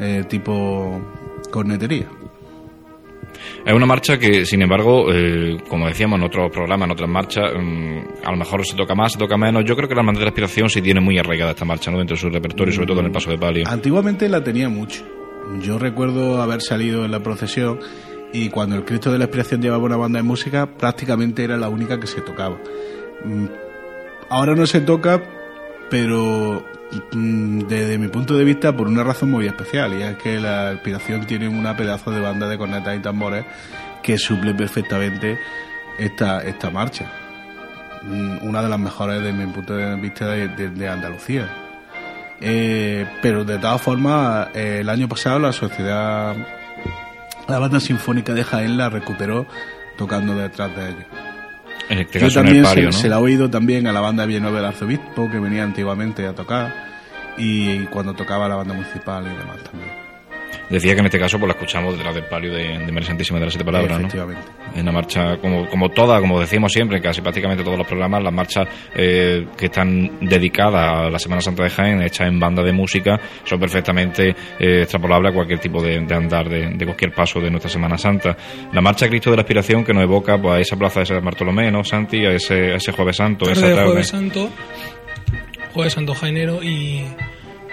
eh, tipo cornetería. Es una marcha que, sin embargo, eh, como decíamos en otros programas, en otras marchas, mm, a lo mejor se toca más, se toca menos. Yo creo que la hermandad de la aspiración sí tiene muy arraigada esta marcha, ¿no? Dentro de su repertorio, sobre todo en el paso de palio. Antiguamente la tenía mucho. Yo recuerdo haber salido en la procesión y cuando el Cristo de la Aspiración llevaba una banda de música, prácticamente era la única que se tocaba. Mm, ahora no se toca, pero mm, desde mi punto de vista por una razón muy especial y es que la inspiración tiene una pedazo de banda de cornetas y tambores que suple perfectamente esta, esta marcha. Mm, una de las mejores desde mi punto de vista de, Andalucía. Eh, pero de todas formas eh, el año pasado la sociedad la banda sinfónica de Jaén la recuperó tocando detrás de ellos este Yo también se, la he oído también a la banda Villanueva del Arzobispo, que venía antiguamente a tocar, y cuando tocaba la banda municipal y demás también. Decía que en este caso pues la escuchamos detrás del palio de, de María Santísima de las Siete Palabras, Efectivamente. ¿no? En la marcha, como, como toda, como decimos siempre, en casi prácticamente todos los programas, las marchas eh, que están dedicadas a la Semana Santa de Jaén, hechas en banda de música, son perfectamente eh, extrapolables a cualquier tipo de, andar, de, cualquier paso de nuestra Semana Santa. La marcha Cristo de la Aspiración que nos evoca pues, a esa plaza de San Bartolomé, ¿no, Santi? A ese, ese Jueves Santo, esa tarde. Jueves Santo, Jueves Santo Jaenero y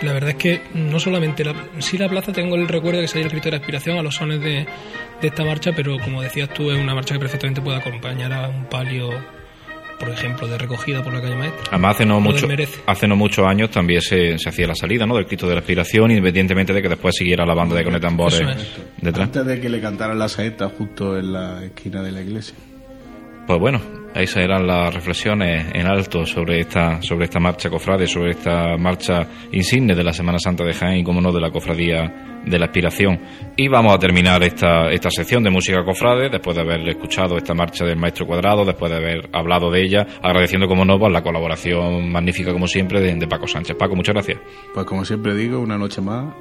la verdad es que no solamente la, sí la plaza tengo el recuerdo de que salía el grito de aspiración a los sones de, esta marcha, pero como decías tú, es una marcha que perfectamente puede acompañar a un palio, por ejemplo, de recogida por la calle Maestra. Además, hace no, mucho, hace no muchos años también se, se, hacía la salida ¿no? del grito de la aspiración, independientemente de que después siguiera la banda de conetambores detrás. Antes de que le cantaran la saeta justo en la esquina de la iglesia. Pues bueno, esas eran las reflexiones en alto sobre esta, sobre esta marcha cofrade, sobre esta marcha insigne de la Semana Santa de Jaén y, como no, de la cofradía de la aspiración. Y vamos a terminar esta, esta sección de música cofrade después de haber escuchado esta marcha del Maestro Cuadrado, después de haber hablado de ella, agradeciendo, como no, pues, la colaboración magnífica, como siempre, de, de Paco Sánchez. Paco, muchas gracias. Pues como siempre digo, una noche más.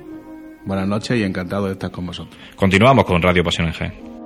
Buenas noches y encantado de estar con vosotros. Continuamos con Radio Pasión en Jaén.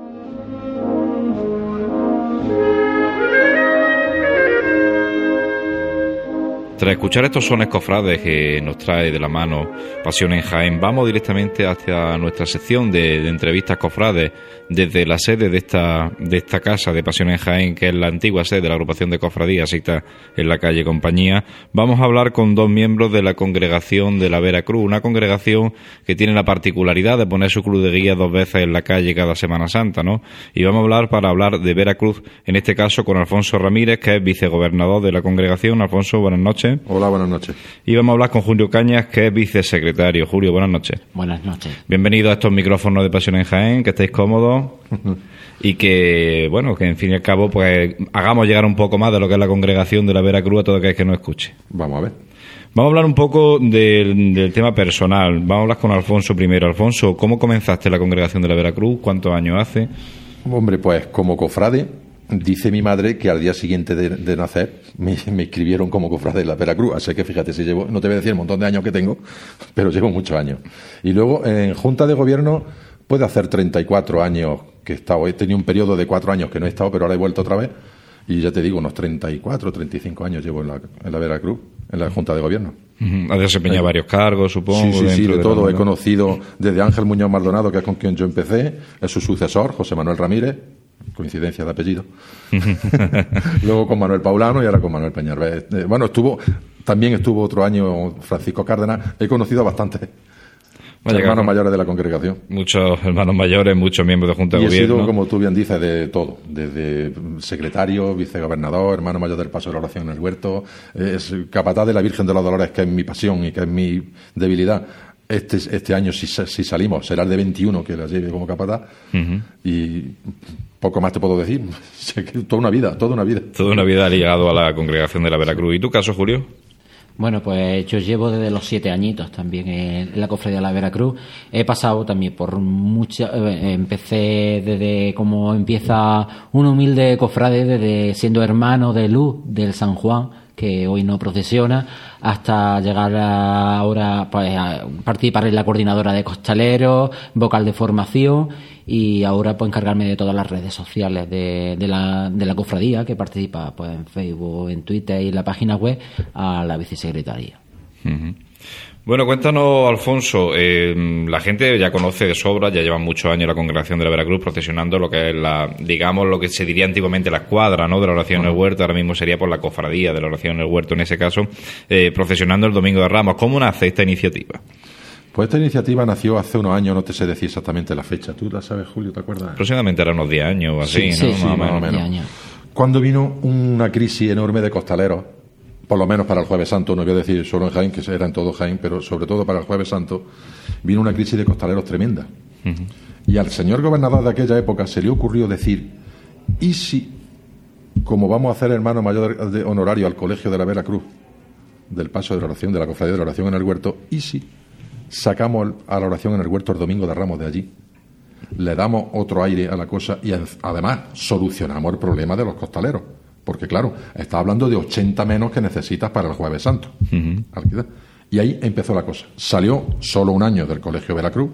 Tras escuchar estos sones cofrades que nos trae de la mano Pasión en Jaén, vamos directamente hacia nuestra sección de, entrevistas cofrades desde la sede de esta, de esta casa de Pasión en Jaén, que es la antigua sede de la agrupación de cofradías, cita en la calle Compañía. Vamos a hablar con dos miembros de la congregación de la Veracruz, una congregación que tiene la particularidad de poner su cruz de guía dos veces en la calle cada Semana Santa, ¿no? Y vamos a hablar para hablar de Veracruz, en este caso con Alfonso Ramírez, que es vicegobernador de la congregación. Alfonso, buenas noches. Hola, buenas noches. Y vamos a hablar con Julio Cañas, que es vicesecretario. Julio, buenas noches. Buenas noches. Bienvenido a estos micrófonos de Pasión en Jaén, que estéis cómodos y que, bueno, que en fin y al cabo, pues hagamos llegar un poco más de lo que es la congregación de la Veracruz a todo aquel que nos escuche. Vamos a ver. Vamos a hablar un poco del, del, tema personal. Vamos a hablar con Alfonso primero. Alfonso, ¿cómo comenzaste la congregación de la Veracruz? ¿Cuántos años hace? Hombre, pues como cofrade, Dice mi madre que al día siguiente de, nacer me, me, inscribieron como cofrade de la Veracruz, así que fíjate, si llevo, no te voy a decir el montón de años que tengo, pero llevo muchos años. Y luego en Junta de Gobierno puede hacer 34 años que he estado, he tenido un periodo de cuatro años que no he estado, pero ahora he vuelto otra vez, y ya te digo, unos 34, 35 años llevo en la, en la Veracruz, en la Junta de Gobierno. Ha desempeñado varios cargos, supongo. Sí, sí, sí, de, todo. He conocido desde Ángel Muñoz Maldonado, que es con quien yo empecé, es su sucesor, José Manuel Ramírez, coincidencia de apellido. Luego con Manuel Paulano y ahora con Manuel Peñarvez. Eh, bueno, estuvo, también estuvo otro año Francisco Cárdenas. He conocido bastante. hermanos mayores de la congregación. Muchos hermanos mayores, muchos miembros de Junta de y he Gobierno. sido, como tú bien dices, de todo. Desde secretario, vicegobernador, hermano mayor del Paso de la Oración en el Huerto, es capataz de la Virgen de los Dolores, que es mi pasión y que es mi debilidad. Este, este año, si, si salimos, será el de 21 que la lleve como capataz. Y poco más te puedo decir. toda una vida, toda una vida. Toda una vida ligado a la congregación de la Veracruz. ¿Y tu caso, Julio? Bueno, pues yo llevo desde los siete añitos también en la cofradía de la Veracruz. He pasado también por mucha. eh, empecé desde como empieza un humilde cofrade, desde siendo hermano de luz del San Juan, que hoy no procesiona, hasta llegar a ahora pues, a participar en la coordinadora de costaleros, vocal de formación y ahora pues encargarme de todas las redes sociales de, la, de la cofradía que participa pues en Facebook, en Twitter y en la página web a la vicesecretaría. Bueno, cuéntanos, Alfonso. eh, la gente ya conoce de sobra, ya llevan muchos años la congregación de la Veracruz procesionando lo que es la, digamos, lo que se diría antiguamente la escuadra, ¿no? De la oración en el huerto. Ahora mismo sería por la cofradía de la oración en el huerto, en ese caso, eh, procesionando el domingo de Ramos. ¿Cómo nace esta iniciativa? Pues esta iniciativa nació hace unos años, no te sé decir exactamente la fecha. ¿Tú la sabes, Julio? ¿Te acuerdas? Aproximadamente eran unos 10 años o así, Sí, ¿no? sí, Más o más o menos. Cuando vino una crisis enorme de costaleros, por lo menos para el Jueves Santo, no voy a decir solo en Jaén, que eran todos Jaén, pero sobre todo para el Jueves Santo, vino una crisis de costaleros tremenda. Y al señor gobernador de aquella época se le ocurrió decir, ¿y si, como vamos a hacer hermano mayor de honorario al Colegio de la Veracruz, del paso de la oración, de la cofradía de la oración en el huerto, ¿y si sacamos a la oración en el huerto el domingo de Ramos de allí? le damos otro aire a la cosa y en- además solucionamos el problema de los costaleros. Porque claro, está hablando de 80 menos que necesitas para el jueves santo. Y ahí empezó la cosa. Salió solo un año del Colegio Veracruz,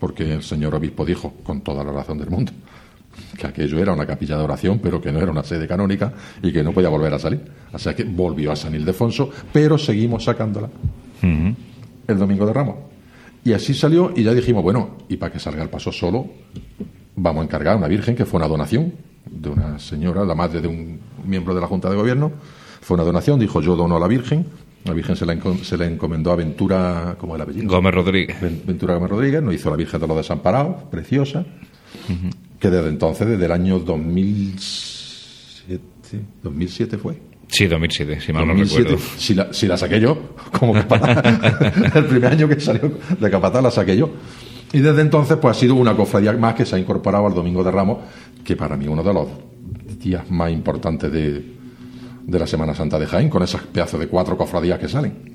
porque el señor obispo dijo, con toda la razón del mundo, que aquello era una capilla de oración, pero que no era una sede canónica y que no podía volver a salir. O sea que volvió a San Ildefonso, pero seguimos sacándola el domingo de Ramos. Y así salió y ya dijimos, bueno, y para que salga el paso solo, vamos a encargar a una virgen que fue una donación de una señora, la madre de un miembro de la Junta de Gobierno. Fue una donación, dijo yo dono a la Virgen. La Virgen se la, se la encomendó a Ventura, como el apellido. Gómez Rodríguez. Ven- Ventura Gómez Rodríguez, nos hizo la Virgen de los Desamparados, preciosa, que desde entonces, desde el año 2007, 2007 fue. Sí, 2007, si mal no 2007, recuerdo. si la, si la saqué yo, como capataz. el primer año que salió de capataz la saqué yo. Y desde entonces, pues ha sido una cofradía más que se ha incorporado al Domingo de Ramos, que para mí uno de los días más importantes de, de la Semana Santa de Jaén, con esos pedazos de cuatro cofradías que salen.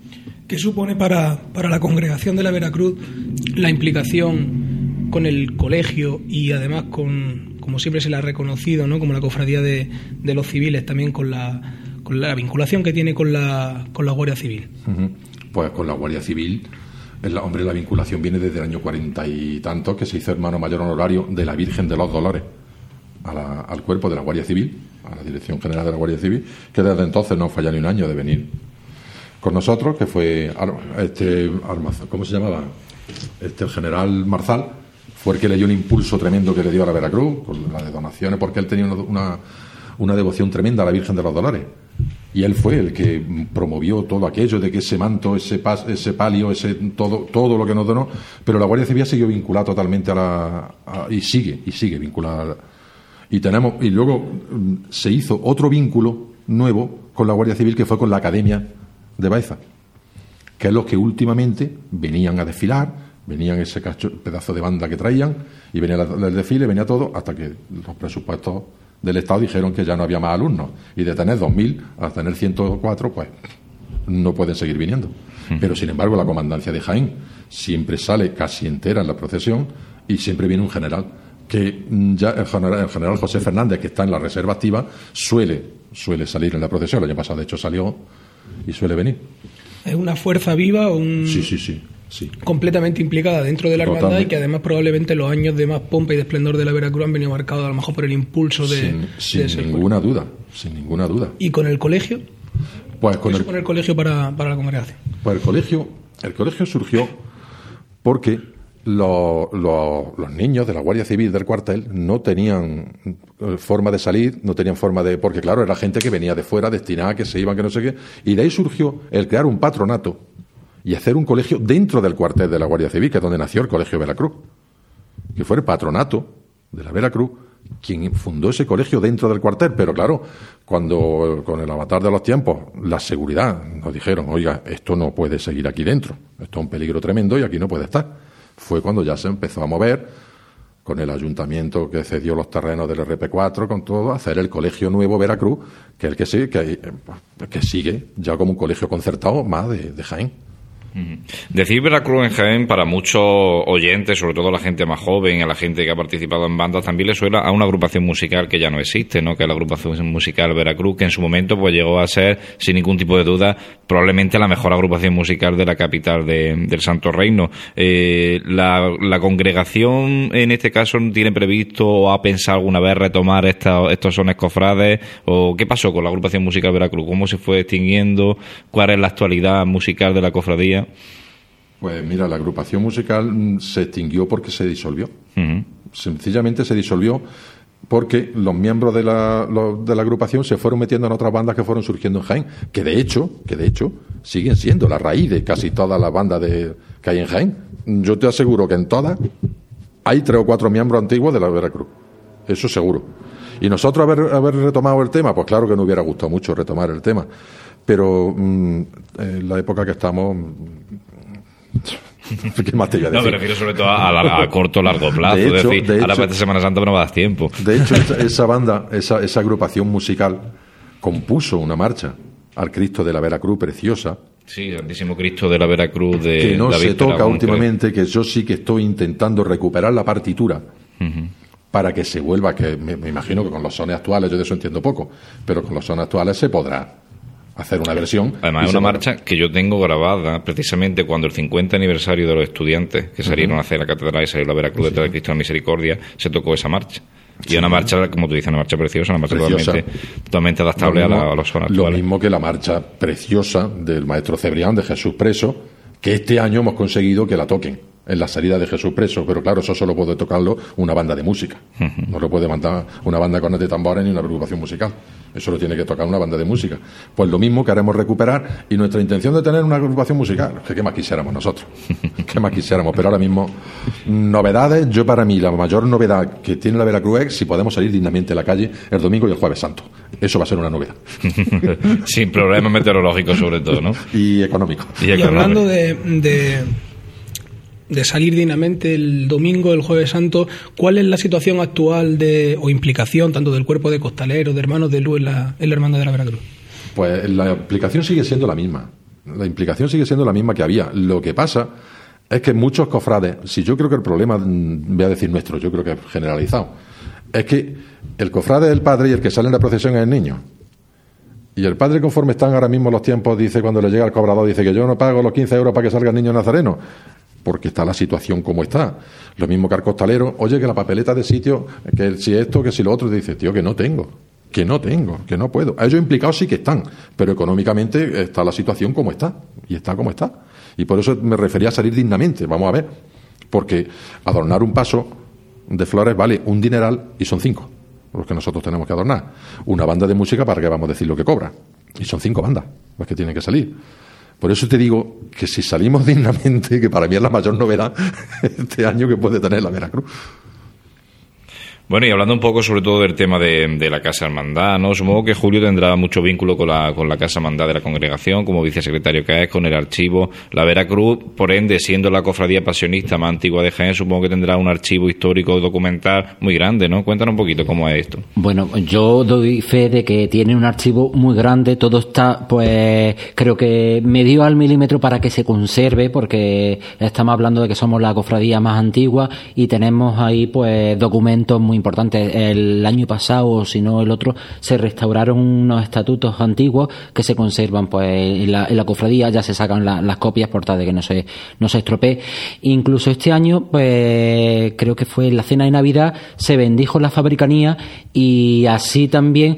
¿Qué supone para, para la congregación de la Veracruz la implicación con el colegio y además con, como siempre se le ha reconocido, ¿no? como la cofradía de, de los civiles, también con la, con la vinculación que tiene con la, con la Guardia Civil? Pues con la Guardia Civil, el, hombre, la vinculación viene desde el año cuarenta y tanto, que se hizo hermano mayor honorario de la Virgen de los Dolores a la- al cuerpo de la Guardia Civil, a la Dirección General de la Guardia Civil, que desde entonces no falla ni un año de venir con nosotros, que fue este ¿cómo se llamaba? Este el general Marzal, fue el que le dio un impulso tremendo que le dio a la Veracruz, con la de donaciones, porque él tenía una, una devoción tremenda a la Virgen de los Dolores. Y él fue el que promovió todo aquello de que ese manto, ese, pas- ese palio, ese todo, todo lo que nos donó. Pero la Guardia Civil siguió vinculada totalmente a la. y sigue, y sigue vinculada. y tenemos, y luego mm, se hizo otro vínculo nuevo con la Guardia Civil que fue con la Academia de Baeza, que es los que últimamente venían a desfilar, venían ese cacho, pedazo de banda que traían, y venía el desfile, venía todo, hasta que los presupuestos del Estado dijeron que ya no había más alumnos. Y de tener 2.000 a tener 104, pues no pueden seguir viniendo. Pero sin embargo, la comandancia de Jaén siempre sale casi entera en la procesión y siempre viene un general. Que ya el general, el general José Fernández, que está en la reserva activa, suele, suele salir en la procesión. El año pasado, de hecho, salió y suele venir. Es una fuerza viva, un, Sí, sí, sí. Sí. completamente implicada dentro de la hermandad y que además probablemente los años de más pompa y de esplendor de la Veracruz han venido marcados a lo mejor por el impulso de, sin de sin ese cuerpo. ninguna duda. Sin ninguna duda. ¿Y con el colegio? Pues con ¿Qué el, el colegio para, para la congregación? Pues el colegio, el colegio surgió porque lo- lo- los niños de la Guardia Civil del cuartel no tenían eh, forma de salir, no tenían forma de. Porque, claro, era gente que venía de fuera, destinada, que se iban, que no sé qué. Y de ahí surgió el crear un patronato y hacer un colegio dentro del cuartel de la Guardia Civil, que es donde nació el Colegio Veracruz, que fue el patronato de la Veracruz quien fundó ese colegio dentro del cuartel, pero claro, cuando con el avatar de los tiempos, la seguridad nos dijeron, oiga, esto no puede seguir aquí dentro, esto es un peligro tremendo y aquí no puede estar. Fue cuando ya se empezó a mover con el ayuntamiento que cedió los terrenos del RP4, con todo, hacer el colegio nuevo Veracruz, que es el que, sí, que, que sigue ya como un colegio concertado más de, de Jaén. Decir Veracruz en Jaén para muchos oyentes, sobre todo la gente más joven, a la gente que ha participado en bandas, también le suena a una agrupación musical que ya no existe, ¿no? que es la agrupación musical Veracruz, que en su momento pues llegó a ser, sin ningún tipo de duda, probablemente la mejor agrupación musical de la capital del Santo Reino. Eh, la, congregación, en este caso, tiene previsto o ha pensado alguna vez retomar estos sones cofrades? ¿O qué pasó con la agrupación musical Veracruz? ¿Cómo se fue extinguiendo? ¿Cuál es la actualidad musical de la cofradía? Pues mira, la agrupación musical mm, se extinguió porque se disolvió. Sencillamente se disolvió porque los miembros de la, de la agrupación se fueron metiendo en otras bandas que fueron surgiendo en Jaén, que de hecho, que de hecho siguen siendo la raíz de casi todas las bandas de, que hay en Jaén. Yo te aseguro que en todas hay tres o cuatro miembros antiguos de la Veracruz. Eso seguro. Y nosotros haber, haber retomado el tema, pues claro que nos hubiera gustado mucho retomar el tema. Pero mm, en la época que estamos, ¿Qué más te iba a decir? No, me refiero sobre todo a, a, corto o largo plazo. De hecho, decir, a la de Semana Santa no va a dar tiempo. De hecho, esa, banda, esa, esa, agrupación musical, compuso una marcha al Cristo de la Veracruz preciosa. Sí, grandísimo Cristo de la Veracruz de Que no se toca últimamente, que yo sí que estoy intentando recuperar la partitura. Para que se vuelva, que me, me, imagino que con los sones actuales, yo de eso entiendo poco, pero con los sones actuales se podrá hacer una versión. Además, es una marcha que yo tengo grabada precisamente cuando el 50 aniversario de los estudiantes que salieron a hacer la catedral y salieron a Veracruz detrás de Cristo de la Misericordia, se tocó esa marcha. Y una marcha, como tú dices, una marcha preciosa, una marcha Totalmente, adaptable a, los sones Lo mismo que la marcha preciosa del maestro Cebrián de Jesús Preso, que este año hemos conseguido que la toquen en la salida de Jesús preso, pero claro, eso solo puede tocarlo una banda de música. No lo puede mandar una banda con de tambores ni una preocupación musical. Eso lo tiene que tocar una banda de música. Pues lo mismo queremos recuperar y nuestra intención de tener una agrupación musical, que qué más quisiéramos nosotros, qué más quisiéramos, pero ahora mismo novedades, yo para mí la mayor novedad que tiene la Veracruz es si podemos salir dignamente a la calle el domingo y el jueves santo. Eso va a ser una novedad. Sin problemas meteorológicos sobre todo, ¿no? Y económicos. Y, hablando de de salir dignamente el domingo, el jueves santo, ¿cuál es la situación actual de, o implicación tanto del cuerpo de costaleros, de hermanos de luz en la, en de la Veracruz? Pues la implicación sigue siendo la misma. La implicación sigue siendo la misma que había. Lo que pasa es que muchos cofrades, si yo creo que el problema, mm, voy a decir nuestro, yo creo que es generalizado, es que el cofrade del padre y el que sale en la procesión es el niño. Y el padre, conforme están ahora mismo los tiempos, dice cuando le llega el cobrador, dice que yo no pago los 15 euros para que salga el niño nazareno porque está la situación como está. Lo mismo que al costalero, oye, que la papeleta de sitio, que si esto, que si lo otro, dice, tío, que no tengo, que no tengo, que no puedo. A ellos implicados sí que están, pero económicamente está la situación como está, y está como está. Y por eso me refería a salir dignamente, vamos a ver, porque adornar un paso de flores vale un dineral y son cinco los que nosotros tenemos que adornar. Una banda de música para que vamos a decir lo que cobra. Y son cinco bandas las que tienen que salir. Por eso te digo que si salimos dignamente, que para mí es la mayor novedad este año que puede tener la Veracruz. Bueno, y hablando un poco sobre todo del tema de, la Casa Hermandad, ¿no? Supongo que Julio tendrá mucho vínculo con la, con la Casa Hermandad de la congregación, como vicesecretario que es, con el archivo. La Veracruz, por ende, siendo la cofradía pasionista más antigua de Jaén, supongo que tendrá un archivo histórico documental muy grande, ¿no? Cuéntanos un poquito cómo es esto. Bueno, yo doy fe de que tiene un archivo muy grande, todo está, pues, creo que medio al milímetro para que se conserve, porque estamos hablando de que somos la cofradía más antigua y tenemos ahí, pues, documentos muy importante. El año pasado, si no el otro, se restauraron unos estatutos antiguos que se conservan pues en la, en la cofradía, ya se sacan las copias por tal de que no se, no se estropee. Incluso este año, pues creo que fue en la cena de Navidad, se bendijo la fabricanía y así también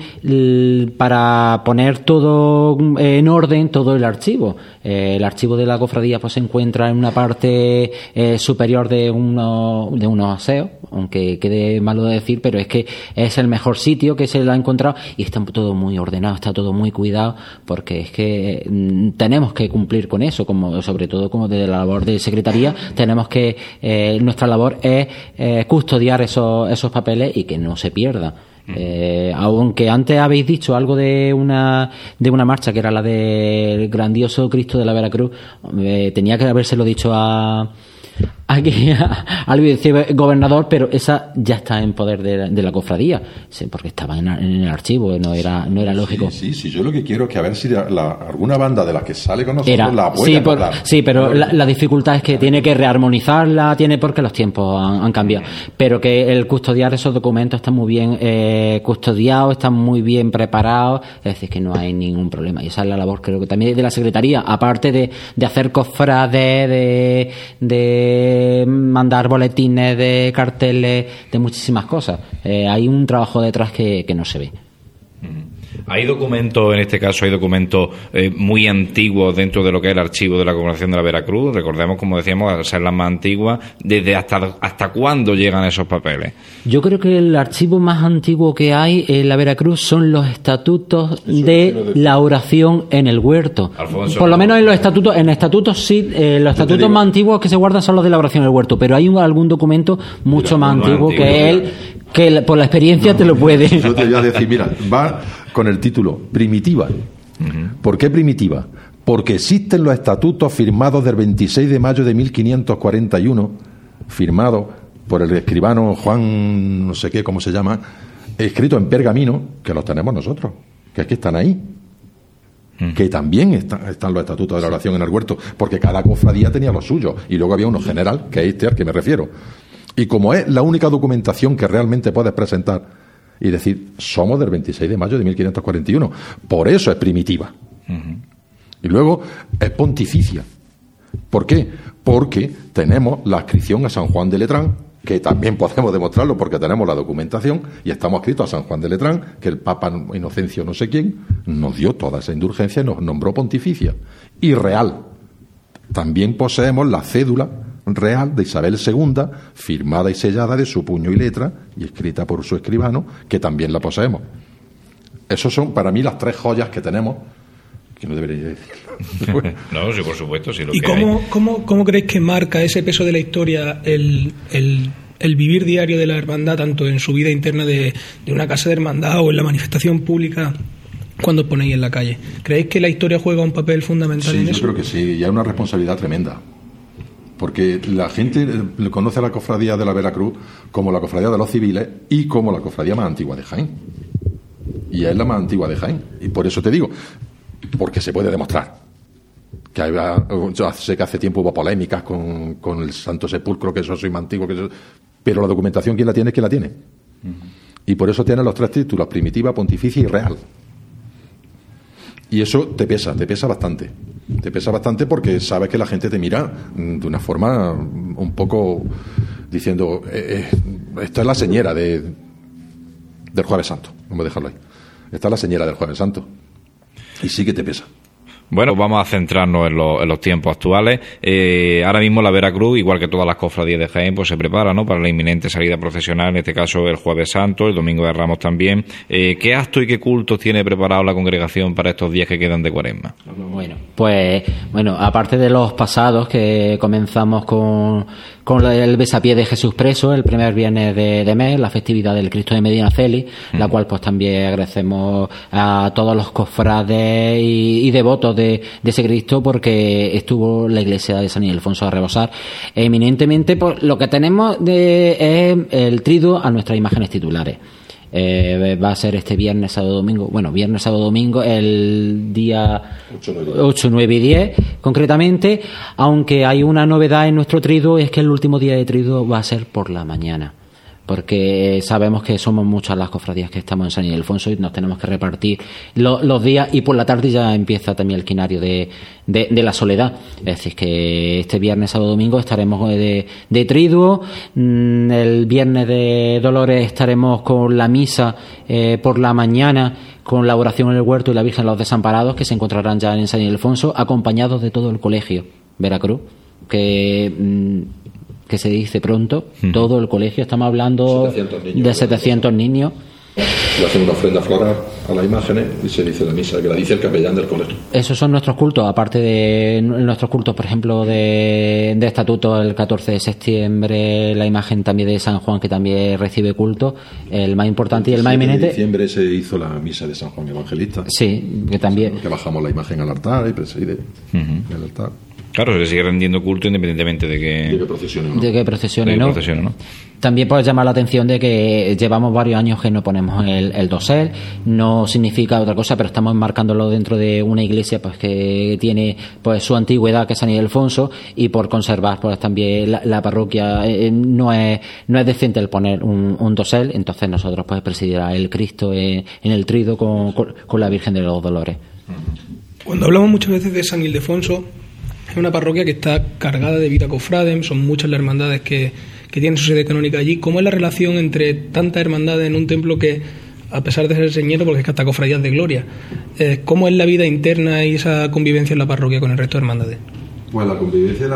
para poner todo en orden, todo el archivo. Eh, el archivo de la cofradía pues se encuentra en una parte eh, superior de, uno, de unos aseos, aunque quede malo puedo decir, pero es que es el mejor sitio que se lo ha encontrado y está todo muy ordenado, está todo muy cuidado, porque es que mm, tenemos que cumplir con eso, como sobre todo como desde la labor de secretaría, tenemos que, eh, nuestra labor es eh, custodiar esos, esos papeles y que no se pierdan. Eh, aunque antes habéis dicho algo de una de una marcha que era la del grandioso Cristo de la Veracruz, eh, tenía que habérselo dicho a aquí al gobernador, pero esa ya está en poder de, la cofradía, porque estaba en, el archivo, no era no era lógico. Sí, sí, yo lo que quiero es que a ver si alguna banda de las que sale con nosotros la puede sí, pero la, dificultad es que tiene que rearmonizarla, tiene porque los tiempos han, cambiado, pero que el custodiar esos documentos está muy bien eh, custodiado, están muy bien preparados, es decir, que no hay ningún problema. Y esa es la labor, creo que también de la Secretaría, aparte de, de hacer cofrades, de, de mandar boletines, de carteles, de muchísimas cosas. Eh, hay un trabajo detrás que no se ve. Hay documentos, en este caso hay documentos eh, muy antiguos dentro de lo que es el archivo de la Congregación de la Veracruz. Recordemos, como decíamos, al ser las más antiguas, desde hasta, hasta cuándo llegan esos papeles. Yo creo que el archivo más antiguo que hay en la Veracruz son los estatutos de la oración en el huerto. Por lo menos en los estatutos, en estatutos sí, eh, los estatutos más antiguos que se guardan son los de la oración en el huerto, pero hay algún documento mucho más antiguo, que él que por la experiencia te lo puede. Yo te voy a decir, mira, va con el título Primitiva. ¿Por qué primitiva? Porque existen los estatutos firmados del 26 de mayo de 1541, firmados por el escribano Juan, no sé qué, cómo se llama, escrito en pergamino, que los tenemos nosotros, que es que están ahí. Que también están los estatutos de la oración en el huerto, porque cada cofradía tenía lo suyo, y luego había uno general, que es este al que me refiero. Y como es la única documentación que realmente puedes presentar y decir, somos del 26 de mayo de 1541, por eso es primitiva. Y luego es pontificia. ¿Por qué? Porque tenemos la inscripción a San Juan de Letrán, que también podemos demostrarlo porque tenemos la documentación y estamos escritos a San Juan de Letrán, que el Papa Inocencio no sé quién nos dio toda esa indulgencia y nos nombró pontificia. Y real. También poseemos la cédula real de Isabel II, firmada y sellada de su puño y letra y escrita por su escribano, que también la poseemos. Esos son para mí las tres joyas que tenemos que no debería decirlo. no, sí, por supuesto. Sí, lo ¿Y cómo, cómo, cómo, crees que marca ese peso de la historia el, el, el, vivir diario de la hermandad, tanto en su vida interna de, de, una casa de hermandad o en la manifestación pública cuando ponéis en la calle? ¿Creéis que la historia juega un papel fundamental en eso? Yo creo que sí, y hay una responsabilidad tremenda porque la gente eh, conoce a la cofradía de la Veracruz como la cofradía de los civiles y como la cofradía más antigua de Jaén. Y es la más antigua de Jaén. Y por eso te digo, porque se puede demostrar. Que yo sé que hace tiempo hubo polémicas con, el Santo Sepulcro, que eso soy más antiguo, que pero la documentación, ¿quién la tiene? ¿Quién la tiene? Y por eso tiene los tres títulos, primitiva, pontificia y real. Y eso te pesa, te pesa bastante. Te pesa bastante porque sabes que la gente te mira mm, de una forma un poco diciendo, eh, eh, esta es la señora de, del Jueves Santo, vamos a dejarlo ahí. Esta es la señora del Jueves Santo. Y sí que te pesa. Bueno, vamos a centrarnos en, los tiempos actuales. Eh, ahora mismo la Veracruz, igual que todas las cofradías de Jaén, pues se prepara ¿no? para la inminente salida procesional, en este caso el Jueves Santo, el Domingo de Ramos también. Eh, ¿Qué acto y qué cultos tiene preparado la congregación para estos días que quedan de cuaresma? Bueno, pues bueno, aparte de los pasados que comenzamos con con el besapié de Jesús preso el primer viernes de, mes, la festividad del Cristo de Medina Celi, la cual pues también agradecemos a todos los cofrades y, devotos de, ese Cristo porque estuvo la iglesia de San Ildefonso a rebosar eminentemente por lo que tenemos de, es el trido a nuestras imágenes titulares. Eh, va a ser este viernes, sábado, domingo. Bueno, viernes, sábado, domingo, el día 8, 9 y 10, concretamente. Aunque hay una novedad en nuestro trido, es que el último día de trido va a ser por la mañana porque sabemos que somos muchas las cofradías que estamos en San Ildefonso y nos tenemos que repartir los días y por la tarde ya empieza también el quinario de, de, la soledad. Es decir, que este viernes, sábado, domingo estaremos de, de triduo, mm, el viernes de Dolores estaremos con la misa eh, por la mañana con la oración en el huerto y la Virgen de los Desamparados que se encontrarán ya en San Ildefonso acompañados de todo el colegio Veracruz que mm, que se dice pronto. Todo el colegio, estamos hablando 700 niños. de 700 niños. Le hacen una ofrenda floral a las imágenes y se dice la misa, que la dice el capellán del colegio. Esos son nuestros cultos, aparte de nuestros cultos, por ejemplo, de, de estatuto el 14 de septiembre, la imagen también de San Juan que también recibe culto, el más importante y el más 7 de eminente. diciembre se hizo la misa de San Juan Evangelista. Sí, que también. Que bajamos la imagen al altar y preside el altar. Claro, se le sigue rendiendo culto independientemente de que, que procesione o no. De que procesione, de que ¿no? procesione, ¿no? También pues llama la atención de que llevamos varios años que no ponemos el, el dosel, no significa otra cosa, pero estamos enmarcándolo dentro de una iglesia pues que tiene pues su antigüedad que es San Ildefonso y por conservar pues también la, la parroquia eh, no es no es decente el poner un, un dosel, entonces nosotros pues presidirá el Cristo en, en el trido con, con- con la Virgen de los Dolores. Cuando hablamos muchas veces de San Ildefonso, es una parroquia que está cargada de vida cofrade, son muchas las hermandades que, que tienen su sede canónica allí. ¿Cómo es la relación entre tantas hermandades en un templo que, a pesar de ser señero, porque es que hasta cofradías de gloria, eh, cómo es la vida interna y esa convivencia en la parroquia con el resto de hermandades? Pues la convivencia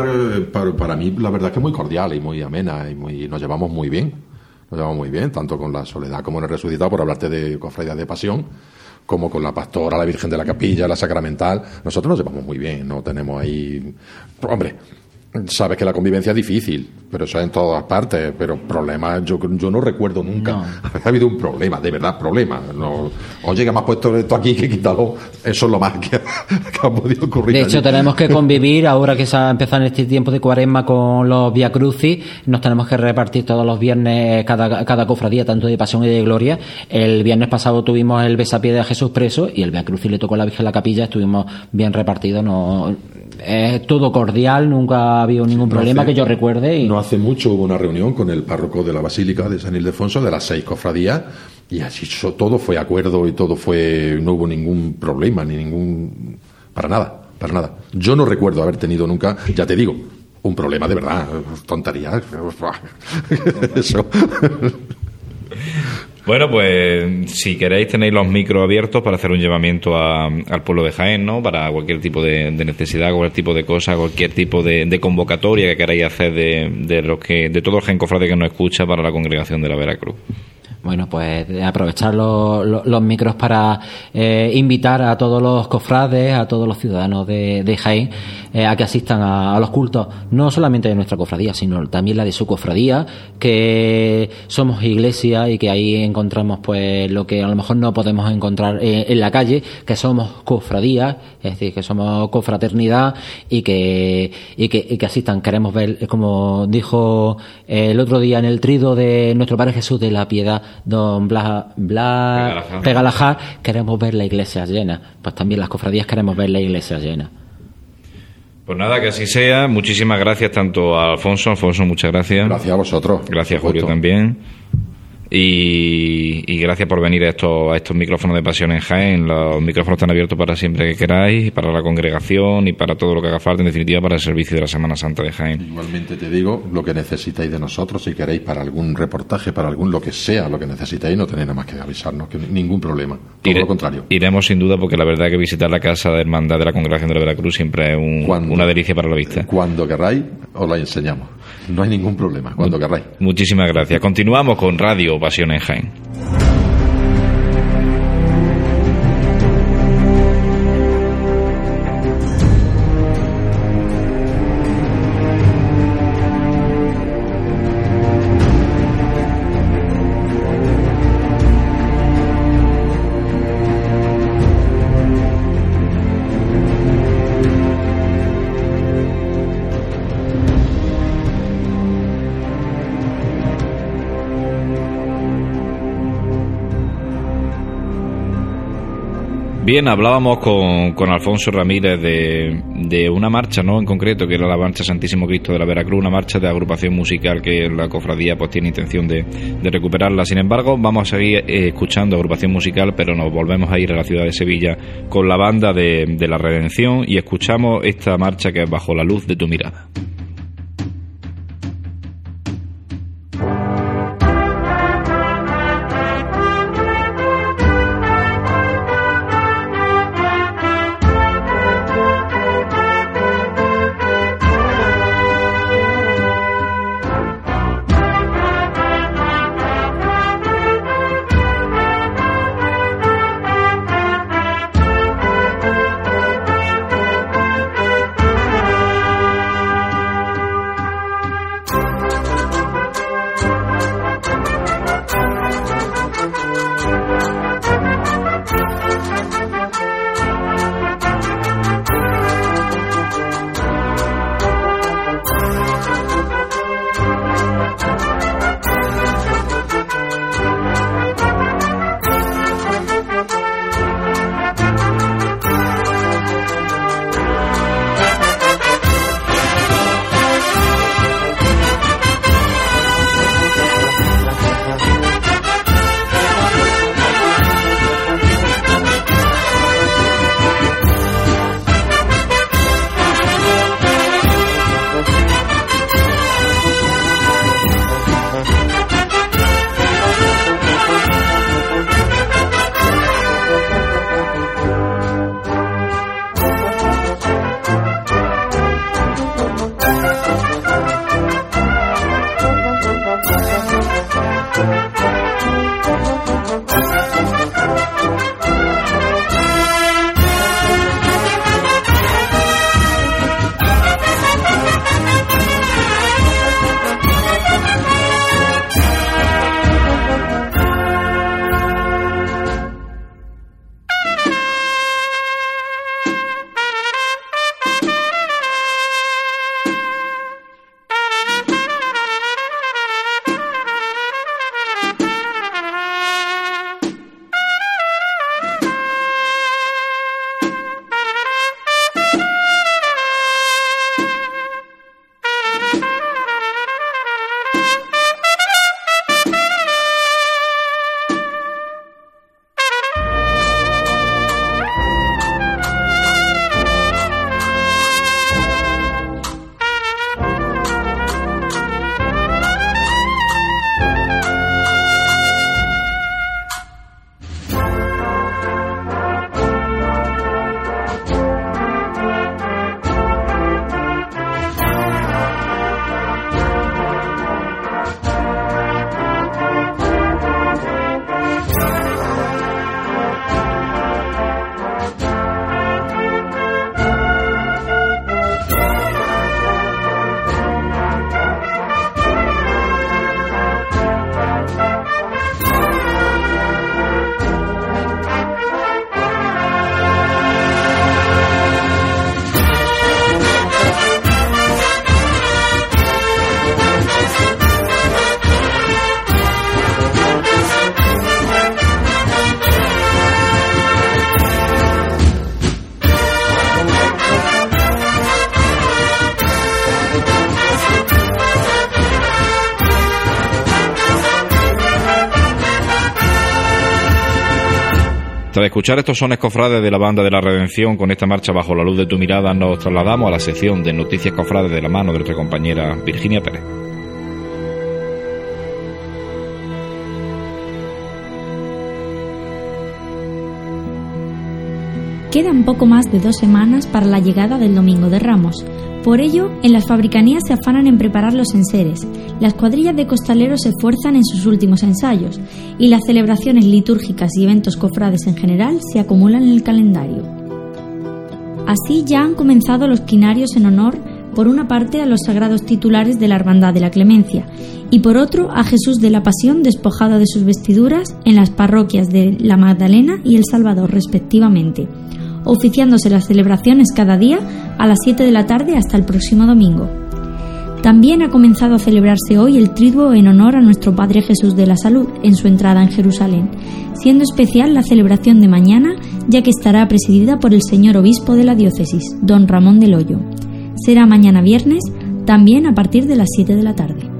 para, para mí la verdad es que es muy cordial y muy amena y muy, nos llevamos muy bien. Nos llevamos muy bien, tanto con la Soledad como en el Resucitado, por hablarte de cofradía de pasión, como con la pastora, la Virgen de la Capilla, la Sacramental. Nosotros nos llevamos muy bien, no tenemos ahí... Hombre, sabes que la convivencia es difícil, pero eso es en todas partes, pero problemas yo, yo no recuerdo nunca. Ha habido un problema, de verdad, problema. No, oye, que me has puesto esto aquí, que quítalo. Eso es lo más que, que ha podido ocurrir. De hecho, allí. tenemos que convivir ahora que se ha empezado en este tiempo de cuaresma con los Via Crucis. Nos tenemos que repartir todos los viernes cada, cada cofradía, tanto de pasión y de gloria. El viernes pasado tuvimos el besapié de Jesús preso y el Via Crucis le tocó a la Virgen la capilla. Estuvimos bien repartidos. No, es todo cordial, nunca ha habido ningún No problema hace- que yo recuerde. Y... No hace mucho hubo una reunión con el párroco de la Basílica de San Ildefonso, de las seis cofradías, y así todo fue acuerdo y todo fue. No hubo ningún problema, ni ningún. Para nada, para nada. Yo no recuerdo haber tenido nunca, ya te digo, un problema de verdad, tonterías. Eso. Bueno, pues si queréis tenéis los micros abiertos para hacer un llamamiento a- al pueblo de Jaén, ¿no? Para cualquier tipo de, necesidad, cualquier tipo de cosa, cualquier tipo de, convocatoria que queráis hacer de, de los que de todo el Jaén que nos escucha para la congregación de la Veracruz. Bueno, pues de aprovechar los, los- los micros para eh, invitar a todos los cofrades, a todos los ciudadanos de, Jaén, eh, a que asistan a, los cultos, no solamente de nuestra cofradía, sino también la de su cofradía, que somos iglesia y que ahí encontramos pues lo que a lo mejor no podemos encontrar eh, en la calle, que somos cofradía, es decir, que somos confraternidad y que, y que, y que asistan. Queremos ver, eh, como dijo eh, el otro día en el trido de nuestro Padre Jesús de la Piedad, don Blas, Blas Pegalajar. Queremos ver la iglesia llena. Pues también las cofradías queremos ver la iglesia llena. Pues nada, que así sea. Muchísimas gracias tanto a Alfonso. Alfonso, muchas gracias. Gracias a vosotros. Gracias, Julio, también. Y, y gracias por venir a estos, a estos micrófonos de pasión en Jaén. Los micrófonos están abiertos para siempre que queráis, para la congregación y para todo lo que haga falta, en definitiva, para el servicio de la Semana Santa de Jaén. Igualmente te digo, lo que necesitáis de nosotros, si queréis para algún reportaje, para algún lo que sea, lo que necesitáis, no tenéis nada más que avisarnos, que ningún problema. Todo lo contrario. Iremos sin duda porque la verdad que visitar la casa de hermandad de la congregación de la Veracruz siempre es un- Cuando- una delicia para la vista. Cuando querráis, os la enseñamos. No hay ningún problema, cuando querráis. Muchísimas gracias. Continuamos con Radio Pasión en Jaén. Bien, hablábamos con, con Alfonso Ramírez de, de una marcha, ¿no? En concreto, que era la marcha Santísimo Cristo de la Veracruz, una marcha de agrupación musical que la cofradía pues tiene intención de, de recuperarla. Sin embargo, vamos a seguir eh, escuchando agrupación musical, pero nos volvemos a ir a la ciudad de Sevilla con la banda de, de la Redención y escuchamos esta marcha que es Bajo la luz de tu mirada. Escuchar estos sones cofrades de la banda de la Redención con esta marcha bajo la luz de tu mirada, nos trasladamos a la sección de noticias cofrades de la mano de nuestra compañera Virginia Pérez. Quedan poco más de dos semanas para la llegada del Domingo de Ramos. Por ello, en las fabricanías se afanan en preparar los enseres, las cuadrillas de costaleros se esfuerzan en sus últimos ensayos y las celebraciones litúrgicas y eventos cofrades en general se acumulan en el calendario. Así ya han comenzado los quinarios en honor, por una parte, a los sagrados titulares de la Hermandad de la Clemencia y por otro a Jesús de la Pasión despojado de sus vestiduras en las parroquias de la Magdalena y el Salvador respectivamente oficiándose las celebraciones cada día a las 7 de la tarde hasta el próximo domingo. También ha comenzado a celebrarse hoy el triduo en honor a nuestro Padre Jesús de la Salud en su entrada en Jerusalén, siendo especial la celebración de mañana, ya que estará presidida por el señor obispo de la diócesis, don Ramón del Hoyo. Será mañana viernes, también a partir de las 7 de la tarde.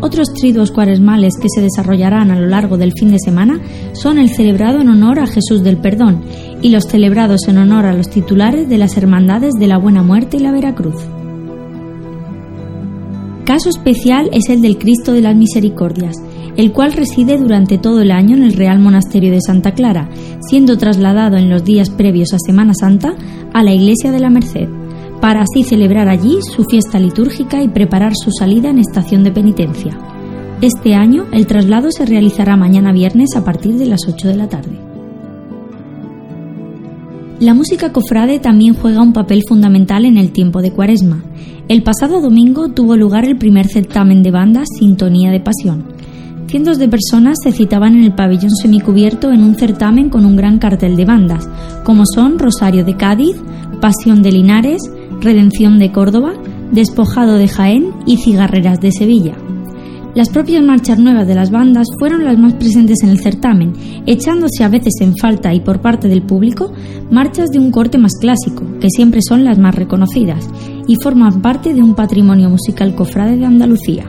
Otros triduos cuaresmales que se desarrollarán a lo largo del fin de semana son el celebrado en honor a Jesús del Perdón y los celebrados en honor a los titulares de las Hermandades de la Buena Muerte y la Veracruz. Caso especial es el del Cristo de las Misericordias, el cual reside durante todo el año en el Real Monasterio de Santa Clara, siendo trasladado en los días previos a Semana Santa a la Iglesia de la Merced para así celebrar allí su fiesta litúrgica y preparar su salida en estación de penitencia. Este año el traslado se realizará mañana viernes a partir de las 8 de la tarde. La música cofrade también juega un papel fundamental en el tiempo de Cuaresma. El pasado domingo tuvo lugar el primer certamen de bandas Sintonía de Pasión. Cientos de personas se citaban en el pabellón semicubierto en un certamen con un gran cartel de bandas, como son Rosario de Cádiz, Pasión de Linares, Redención de Córdoba, Despojado de Jaén y Cigarreras de Sevilla. Las propias marchas nuevas de las bandas fueron las más presentes en el certamen, echándose a veces en falta y por parte del público marchas de un corte más clásico, que siempre son las más reconocidas, y forman parte de un patrimonio musical cofrade de Andalucía.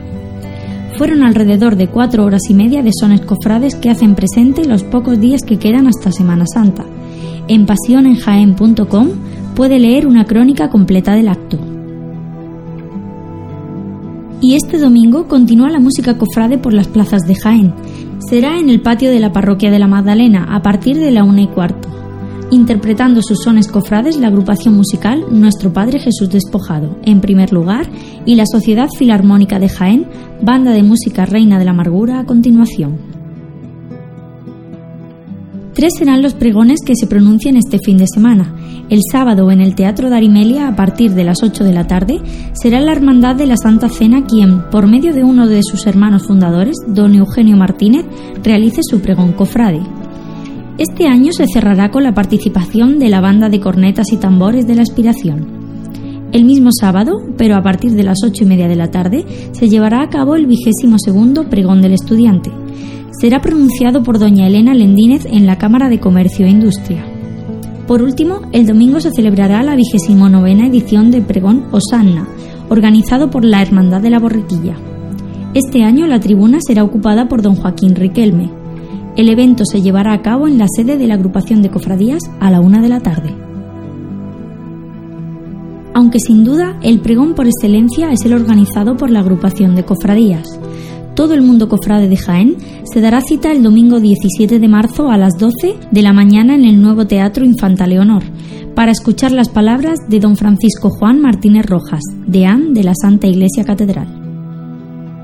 Fueron alrededor de cuatro horas y media de sones cofrades que hacen presente los pocos días que quedan hasta Semana Santa. En pasionenjaen.com puede leer una crónica completa del acto. Y este domingo continúa la música cofrade por las plazas de Jaén. Será en el patio de la parroquia de la Magdalena a partir de la una y cuarto, interpretando sus sones cofrades la agrupación musical Nuestro Padre Jesús Despojado, en primer lugar, y la Sociedad Filarmónica de Jaén, banda de música Reina de la Amargura a continuación. Tres serán los pregones que se pronuncian este fin de semana. El sábado en el Teatro de Arimelia, a partir de las 8 de la tarde, será la Hermandad de la Santa Cena quien, por medio de uno de sus hermanos fundadores, don Eugenio Martínez, realice su pregón cofrade. Este año se cerrará con la participación de la banda de cornetas y tambores de la Aspiración. El mismo sábado, pero a partir de las ocho y media de la tarde, se llevará a cabo el vigésimo segundo pregón del estudiante será pronunciado por doña Elena Lendínez en la Cámara de Comercio e Industria. Por último, el domingo se celebrará la vigésimo novena edición de Pregón Osanna, organizado por la Hermandad de la Borriquilla. Este año la tribuna será ocupada por don Joaquín Riquelme. El evento se llevará a cabo en la sede de la agrupación de cofradías a la una de la tarde. Aunque sin duda el pregón por excelencia es el organizado por la agrupación de cofradías todo el mundo cofrade de Jaén se dará cita el domingo 17 de marzo a las 12 de la mañana en el nuevo Teatro Infanta Leonor para escuchar las palabras de don Francisco Juan Martínez Rojas, deán de la Santa Iglesia Catedral.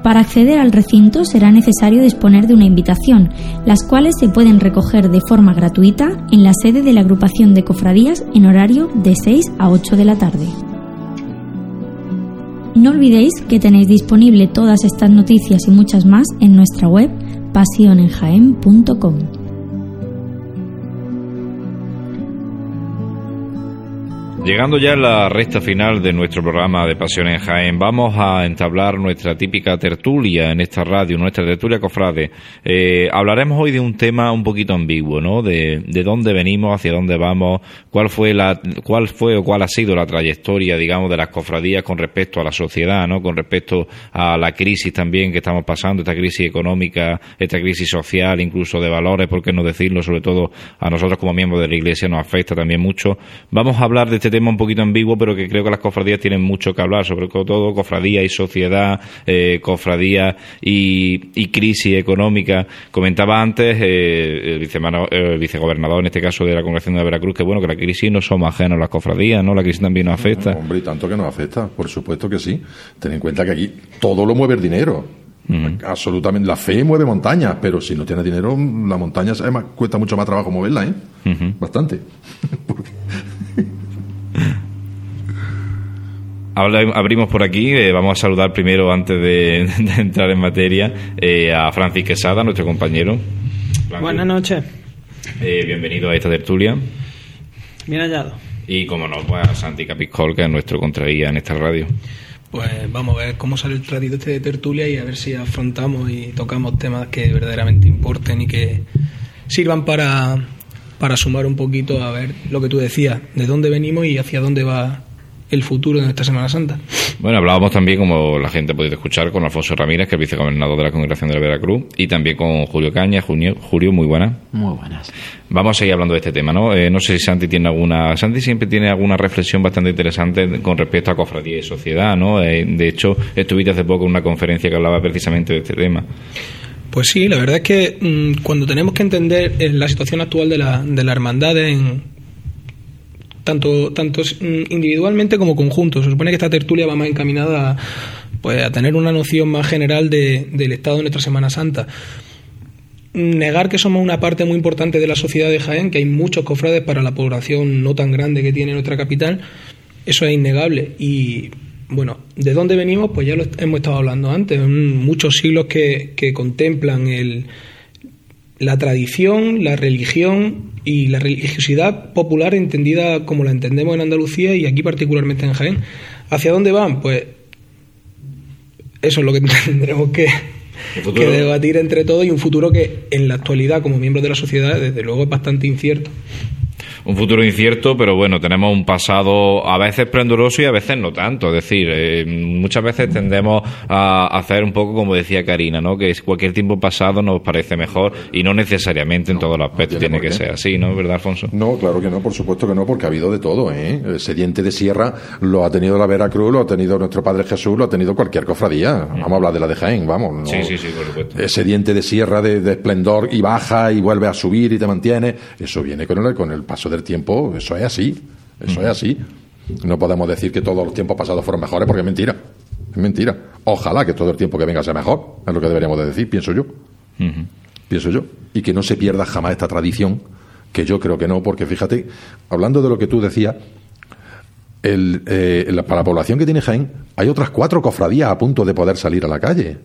Para acceder al recinto será necesario disponer de una invitación, las cuales se pueden recoger de forma gratuita en la sede de la agrupación de cofradías en horario de 6 a 8 de la tarde. No olvidéis que tenéis disponible todas estas noticias y muchas más en nuestra web pasionenjaen.com. Llegando ya a la recta final de nuestro programa de Pasión en Jaén, vamos a entablar nuestra típica tertulia en esta radio, nuestra tertulia cofrade. Eh, hablaremos hoy de un tema un poquito ambiguo, ¿no? De, de dónde venimos, hacia dónde vamos, cuál fue la, cuál fue o cuál ha sido la trayectoria, digamos, de las cofradías con respecto a la sociedad, ¿no? Con respecto a la crisis también que estamos pasando, esta crisis económica, esta crisis social, incluso de valores, por qué no decirlo, sobre todo a nosotros como miembros de la Iglesia nos afecta también mucho. Vamos a hablar de este tema un poquito ambiguo, pero que creo que las cofradías tienen mucho que hablar, sobre todo cofradía y sociedad, eh, cofradía y, crisis económica. Comentaba antes eh, el, el, vicegobernador, en este caso de la Congregación de Veracruz, que bueno, que la crisis no somos ajenos a las cofradías, ¿no? La crisis también nos afecta. hombre, y tanto que nos afecta, por supuesto que sí. Ten en cuenta que aquí todo lo mueve el dinero. Absolutamente. La fe mueve montañas, pero si no tienes dinero, la montaña además cuesta mucho más trabajo moverla, ¿eh? Bastante. abrimos por aquí. Eh, vamos a saludar primero, antes de, entrar en materia, eh, a Francis Quesada, nuestro compañero. Buenas noches. Eh, bienvenido a esta tertulia. Bien hallado. Y como no, pues a Santi Capiscol, que es nuestro contraguía en esta radio. Pues vamos a ver cómo sale el ratito este de tertulia y a ver si afrontamos y tocamos temas que verdaderamente importen y que sirvan para, para sumar un poquito a ver lo que tú decías, de dónde venimos y hacia dónde va el futuro de esta Semana Santa. Bueno, hablábamos también, como la gente ha podido escuchar, con Alfonso Ramírez, que es vicegobernador de la Congregación de la Veracruz, y también con Julio Caña. Julio, Julio muy buena. Muy buenas. Vamos a seguir hablando de este tema, ¿no? Eh, no sé si Santi tiene alguna... Santi siempre tiene alguna reflexión bastante interesante con respecto a cofradía y sociedad, ¿no? Eh, de hecho, estuviste hace poco en una conferencia que hablaba precisamente de este tema. Pues sí, la verdad es que mm, cuando tenemos que entender eh, la situación actual de la, de la hermandad en, tanto, tanto mm, individualmente como conjunto. Se supone que esta tertulia va más encaminada a, pues, a tener una noción más general de, del estado de nuestra Semana Santa. Negar que somos una parte muy importante de la sociedad de Jaén, que hay muchos cofrades para la población no tan grande que tiene nuestra capital, eso es innegable. Y bueno, ¿de dónde venimos? Pues ya lo hemos estado hablando antes, muchos siglos que, que contemplan el, la tradición, la religión y la religiosidad popular entendida como la entendemos en Andalucía y aquí particularmente en Jaén. ¿Hacia dónde van? Pues eso es lo que tendremos que, que debatir entre todos y un futuro que en la actualidad como miembros de la sociedad desde luego es bastante incierto un futuro incierto, pero bueno, tenemos un pasado a veces esplendoroso y a veces no tanto. Es decir, eh, muchas veces tendemos a hacer un poco como decía Karina, ¿no? Que cualquier tiempo pasado nos parece mejor y no necesariamente en todos los aspectos tiene, que ser así, ¿no? ¿Verdad, Alfonso? No, claro que no, por supuesto que no, porque ha habido de todo, ¿eh? Ese diente de sierra lo ha tenido la Veracruz, lo ha tenido nuestro Padre Jesús, lo ha tenido cualquier cofradía. Vamos a hablar de la de Jaén, vamos. Sí, sí, sí, por supuesto. Ese diente de sierra de, esplendor y baja y vuelve a subir y te mantiene, eso viene con el, con el paso del tiempo, eso es así, eso es así. No podemos decir que todos los tiempos pasados fueron mejores porque es mentira, es mentira. Ojalá que todo el tiempo que venga sea mejor, es lo que deberíamos de decir, pienso yo. Pienso yo. Y que no se pierda jamás esta tradición, que yo creo que no, porque fíjate, hablando de lo que tú decías, el, eh, para la población que tiene Jaén, hay otras cuatro cofradías a punto de poder salir a la calle.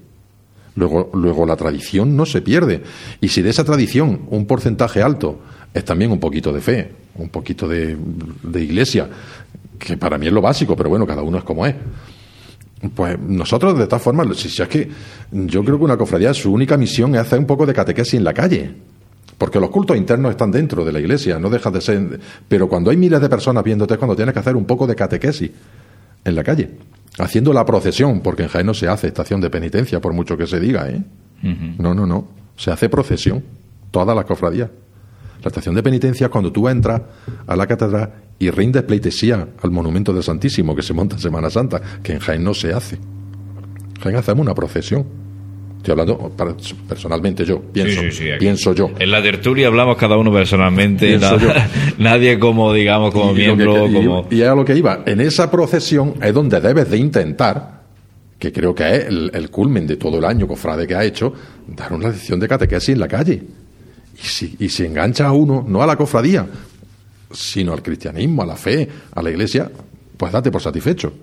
Luego, luego la tradición no se pierde. Y si de esa tradición un porcentaje alto es también un poquito de fe, un poquito de, iglesia, que para mí es lo básico, pero bueno, cada uno es como es. Pues nosotros, de todas formas, si, es que yo creo que una cofradía, su única misión es hacer un poco de catequesis en la calle. Porque los cultos internos están dentro de la iglesia, no dejas de ser. Pero cuando hay miles de personas viéndote es cuando tienes que hacer un poco de catequesis en la calle. Haciendo la procesión, porque en Jaén no se hace estación de penitencia, por mucho que se diga, ¿eh? No, no, no. Se hace procesión. Todas las cofradías. La estación de penitencia es cuando tú entras a la catedral y rindes pleitesía al monumento del Santísimo que se monta en Semana Santa, que en Jaén no se hace. En Jaén hacemos una procesión. Estoy hablando personalmente yo, pienso, pienso yo. En la tertulia hablamos cada uno personalmente, nadie como, digamos, como miembro. como... Y, a lo que iba, en esa procesión es donde debes de intentar, que creo que es el, el culmen de todo el año cofrade que ha hecho, dar una lección de catequesis en la calle y si, y si engancha a uno, no a la cofradía, sino al cristianismo, a la fe, a la iglesia, pues date por satisfecho.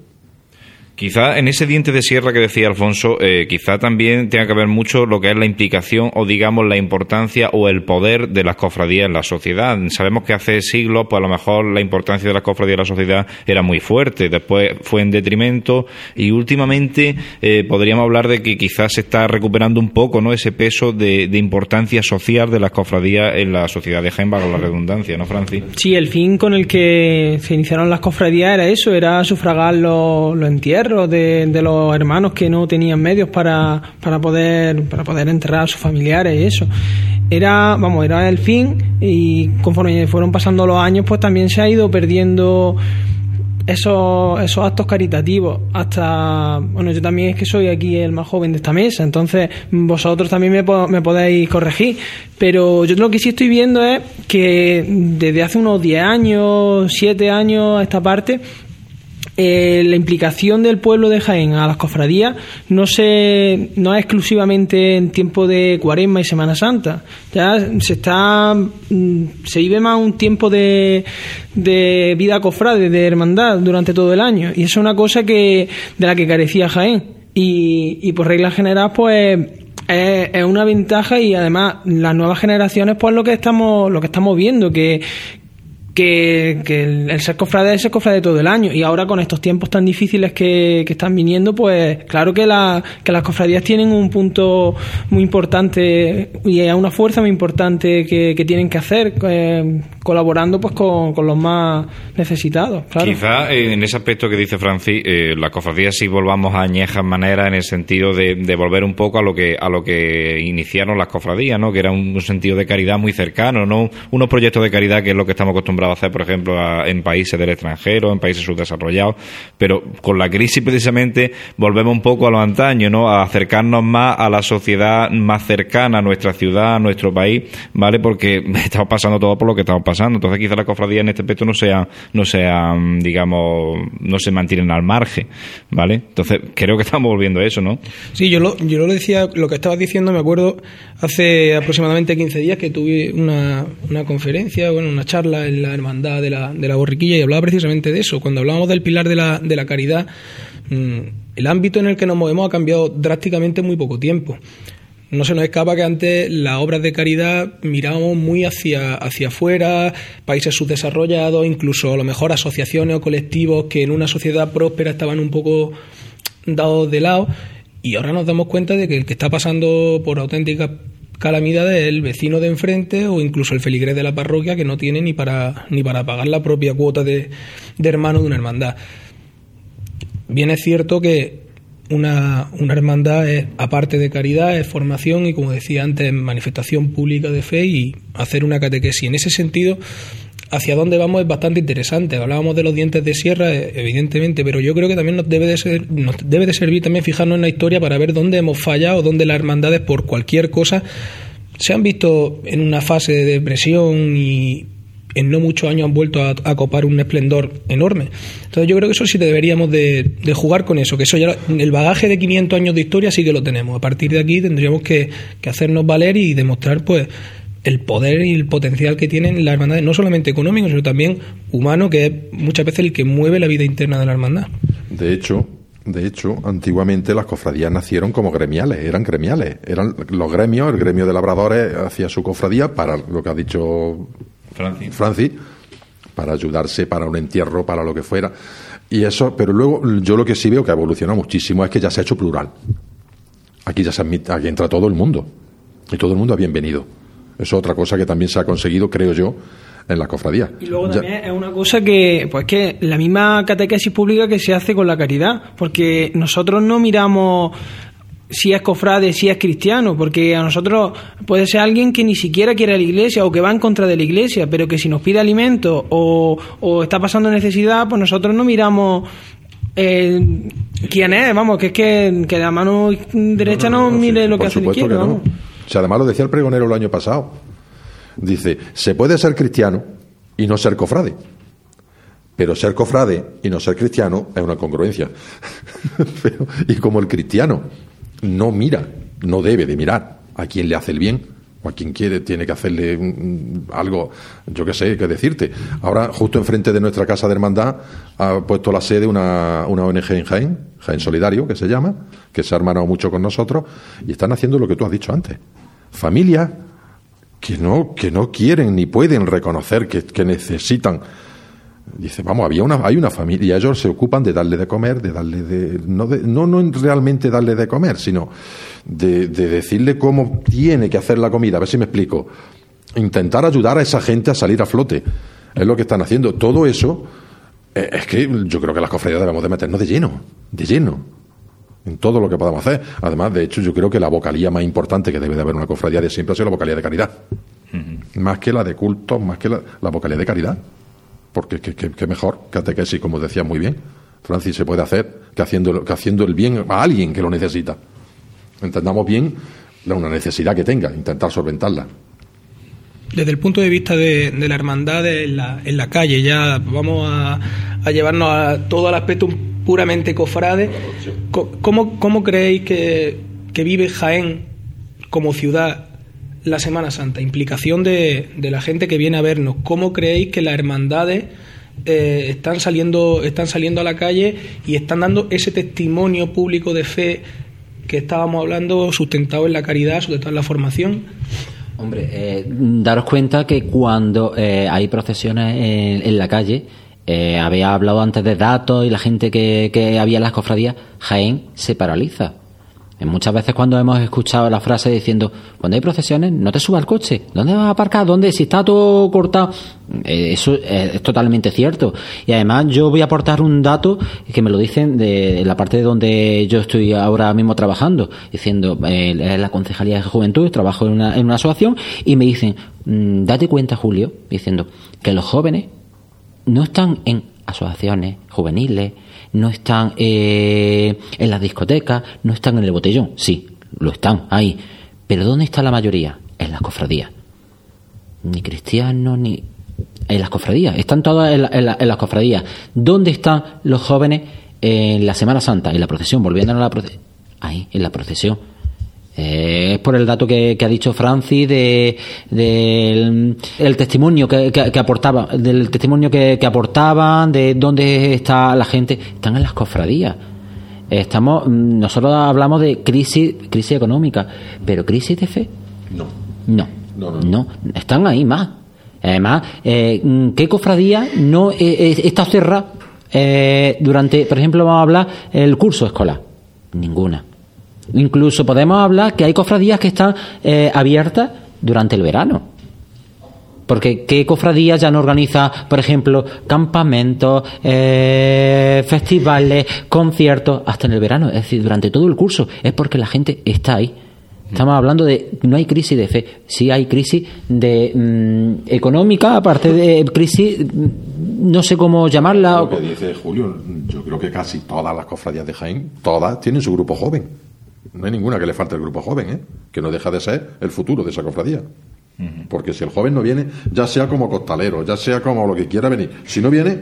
Quizá en ese diente de sierra que decía Alfonso, eh, quizá también tenga que ver mucho lo que es la implicación o digamos la importancia o el poder de las cofradías en la sociedad. Sabemos que hace siglos, pues a lo mejor la importancia de las cofradías en la sociedad era muy fuerte, después fue en detrimento y últimamente eh, podríamos hablar de que quizás se está recuperando un poco no ese peso de, importancia social de las cofradías en la sociedad de Jaén, con la redundancia, ¿no, Francis? Sí, el fin con el que se iniciaron las cofradías era eso, era sufragar los, los entierros de, los hermanos que no tenían medios para, para, poder, para poder enterrar a sus familiares y eso. Era, vamos, era el fin y conforme fueron pasando los años, pues también se ha ido perdiendo esos, esos actos caritativos hasta bueno yo también es que soy aquí el más joven de esta mesa entonces vosotros también me, podéis corregir pero yo lo que sí estoy viendo es que desde hace unos 10 años 7 años esta parte eh, la implicación del pueblo de Jaén a las cofradías no se no es exclusivamente en tiempo de Cuaresma y Semana Santa. Ya se está mm, se vive más un tiempo de, de vida cofrade, de hermandad durante todo el año y eso es una cosa que de la que carecía Jaén y, y por regla general pues es, una ventaja y además las nuevas generaciones pues lo que estamos lo que estamos viendo que, que, el, ser cofrade es ser cofrade todo el año. Y ahora con estos tiempos tan difíciles que, están viniendo pues claro que, la, que las cofradías tienen un punto muy importante y una fuerza muy importante que, tienen que hacer eh, colaborando pues con, los más necesitados claro. quizá en ese aspecto que dice Francis eh, las cofradías si volvamos a añejas maneras en el sentido de, de, volver un poco a lo que a lo que iniciaron las cofradías no que era un, sentido de caridad muy cercano no unos proyectos de caridad que es lo que estamos acostumbrados a hacer, por ejemplo, en países del extranjero, en países subdesarrollados, pero con la crisis precisamente volvemos un poco a lo antaño, ¿no? A acercarnos más a la sociedad más cercana, a nuestra ciudad, a nuestro país, ¿vale? Porque estamos pasando todo por lo que estamos pasando. Entonces quizá la cofradía en este aspecto no sea, no sea, digamos, no se mantienen al margen, ¿vale? Entonces creo que estamos volviendo a eso, ¿no? Sí, yo lo, yo lo decía, lo que estabas diciendo, me acuerdo hace aproximadamente 15 días que tuve una, una conferencia, bueno, una charla en la hermandad de la, de la borriquilla y hablaba precisamente de eso. Cuando hablábamos del pilar de la, de la caridad, mm, el ámbito en el que nos movemos ha cambiado drásticamente en muy poco tiempo. No se nos escapa que antes las obras de caridad mirábamos muy hacia, hacia afuera, países subdesarrollados, incluso a lo mejor asociaciones o colectivos que en una sociedad próspera estaban un poco dados de lado. Y ahora nos damos cuenta de que el que está pasando por auténticas calamidades el vecino de enfrente o incluso el feligrés de la parroquia que no tiene ni para, ni para pagar la propia cuota de, de hermano de una hermandad. Bien es cierto que una, una, hermandad es, aparte de caridad, es formación y, como decía antes, manifestación pública de fe y hacer una catequesis. En ese sentido, hacia dónde vamos es bastante interesante. Hablábamos de los dientes de sierra, eh, evidentemente, pero yo creo que también nos debe de, ser, nos debe de servir también fijarnos en la historia para ver dónde hemos fallado, dónde las hermandades, por cualquier cosa, se han visto en una fase de depresión y en no muchos años han vuelto a, copar un esplendor enorme. Entonces yo creo que eso sí deberíamos de, jugar con eso, que eso ya el bagaje de 500 años de historia sí que lo tenemos. A partir de aquí tendríamos que, que hacernos valer y demostrar pues el poder y el potencial que tienen las hermandades, no solamente económico, sino también humano, que es muchas veces el que mueve la vida interna de la hermandad. De hecho, de hecho, antiguamente las cofradías nacieron como gremiales, eran gremiales, eran los gremios, el gremio de labradores hacía su cofradía para lo que ha dicho Francis, para ayudarse para un entierro, para lo que fuera. Y eso, pero luego yo lo que sí veo que ha evolucionado muchísimo es que ya se ha hecho plural. Aquí ya se admite, aquí entra todo el mundo y todo el mundo ha bienvenido. Eso es otra cosa que también se ha conseguido, creo yo, en la cofradía. Y luego también es una cosa que, pues que la misma catequesis pública que se hace con la caridad, porque nosotros no miramos si es cofrade, si es cristiano, porque a nosotros puede ser alguien que ni siquiera quiere a la iglesia o que va en contra de la iglesia, pero que si nos pide alimento o, o está pasando necesidad, pues nosotros no miramos eh, quién es, vamos, que es que, que la mano derecha no, mire lo que hace la izquierda, vamos además lo decía el pregonero el año pasado. Dice, se puede ser cristiano y no ser cofrade. Pero ser cofrade y no ser cristiano es una congruencia. y como el cristiano no mira, no debe de mirar a quien le hace el bien, o a quien quiere tiene que hacerle mm, algo, yo qué sé, qué decirte. Ahora, justo enfrente de nuestra casa de hermandad, ha puesto la sede una, una ONG en Jaén, Jaén Solidario, que se llama, que se ha hermanado mucho con nosotros, y están haciendo lo que tú has dicho antes. Familias que no, que no quieren ni pueden reconocer que, que necesitan Dice, vamos, había una, hay una familia ellos se ocupan de darle de comer, de darle de, no, de, no, no realmente darle de comer, sino de, de, decirle cómo tiene que hacer la comida. A ver si me explico. Intentar ayudar a esa gente a salir a flote. Es lo que están haciendo. Todo eso, eh, es que yo creo que las cofradías debemos de meternos de lleno, de lleno, en todo lo que podamos hacer. Además, de hecho, yo creo que la vocalía más importante que debe de haber una cofradía de siempre ha sido la vocalía de caridad. Más que la de culto, más que la, la vocalía de caridad porque qué mejor catequesis, como decía muy bien. Francis se puede hacer que haciendo, que haciendo el bien a alguien que lo necesita. Entendamos bien una necesidad que tenga, intentar solventarla. Desde el punto de vista de, la hermandad en la, en la, calle, ya vamos a, a, llevarnos a todo el aspecto puramente cofrade. ¿Cómo, cómo creéis que, que vive Jaén como ciudad la Semana Santa, implicación de, de, la gente que viene a vernos. ¿Cómo creéis que las hermandades eh, están, saliendo, están saliendo a la calle y están dando ese testimonio público de fe que estábamos hablando, sustentado en la caridad, sustentado en la formación? Hombre, eh, daros cuenta que cuando eh, hay procesiones en, en la calle, eh, había hablado antes de datos y la gente que, que había en las cofradías, Jaén se paraliza Muchas veces cuando hemos escuchado la frase diciendo, cuando hay procesiones, no te subas al coche, ¿dónde vas a aparcar? ¿Dónde? Si está todo cortado. Eh, eso es, totalmente cierto. Y además yo voy a aportar un dato que me lo dicen de la parte de donde yo estoy ahora mismo trabajando, diciendo, eh, la Concejalía de Juventud, trabajo en una, en una asociación, y me dicen, mm, date cuenta, Julio, diciendo que los jóvenes no están en asociaciones juveniles, no están eh, en las discotecas, no están en el botellón. Sí, lo están ahí. Pero ¿dónde está la mayoría? En las cofradías. Ni cristianos, ni... En las cofradías. Están todas en, las cofradías. ¿Dónde están los jóvenes en la Semana Santa, en la procesión? Volviendo a la procesión. Ahí, en la procesión eh, es por el dato que, ha dicho Francis de, el testimonio que, que, aportaba, del testimonio que, aportaban, de dónde está la gente, están en las cofradías. Estamos, nosotros hablamos de crisis, crisis económica, pero crisis de fe. No. No. No, están ahí más. Además, eh, ¿qué cofradía no eh, está cerrada durante, por ejemplo, vamos a hablar el curso escolar? Ninguna. Incluso podemos hablar que hay cofradías que están eh, abiertas durante el verano. Porque ¿qué cofradías ya no organiza, por ejemplo, campamentos, eh, festivales, conciertos, hasta en el verano? Es decir, durante todo el curso. Es porque la gente está ahí. Estamos hablando de no hay crisis de fe, sí hay crisis de mm, económica, aparte de crisis, no sé cómo llamarla. Lo que dice Julio, yo creo que casi todas las cofradías de Jaén, todas tienen su grupo joven. No hay ninguna que le falte el grupo joven, ¿eh? que no deja de ser el futuro de esa cofradía. Porque si el joven no viene, ya sea como costalero, ya sea como lo que quiera venir, si no viene,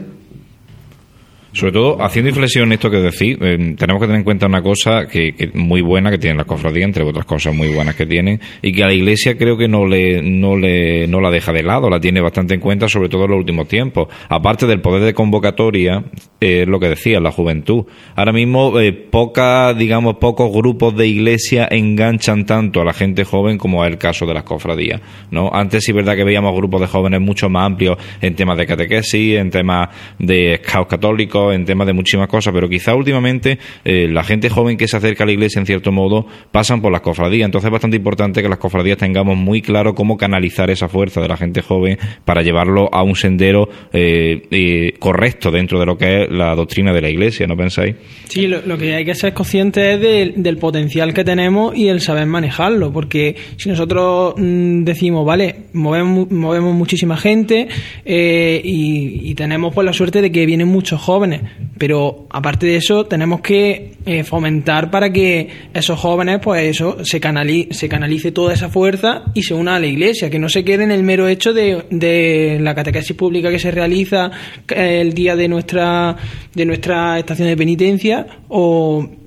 sobre todo, haciendo inflexión esto que decís, eh, tenemos que tener en cuenta una cosa que, que muy buena que tienen las cofradías, entre otras cosas muy buenas que tienen, y que a la Iglesia creo que no le, no le, no la deja de lado, la tiene bastante en cuenta, sobre todo en los últimos tiempos. Aparte del poder de convocatoria, eh, es lo que decía, la juventud. Ahora mismo, eh, poca, digamos, pocos grupos de Iglesia enganchan tanto a la gente joven como es el caso de las cofradías, ¿no? Antes sí es verdad que veíamos grupos de jóvenes mucho más amplios en temas de catequesis, en temas de caos católicos, en temas de muchísimas cosas, pero quizá últimamente eh, la gente joven que se acerca a la iglesia en cierto modo pasan por las cofradías. Entonces es bastante importante que las cofradías tengamos muy claro cómo canalizar esa fuerza de la gente joven para llevarlo a un sendero eh, eh, correcto dentro de lo que es la doctrina de la iglesia, ¿no pensáis? Sí, lo, que hay que ser consciente es del potencial que tenemos y el saber manejarlo, porque si nosotros mm, decimos, vale, movemos, movemos muchísima gente y, y tenemos pues la suerte de que vienen muchos jóvenes, pero aparte de eso, tenemos que eh, fomentar para que esos jóvenes, pues eso, se, canalice, se canalice toda esa fuerza y se una a la iglesia, que no se quede en el mero hecho de, de la catequesis pública que se realiza el día de nuestra, de nuestra estación de penitencia o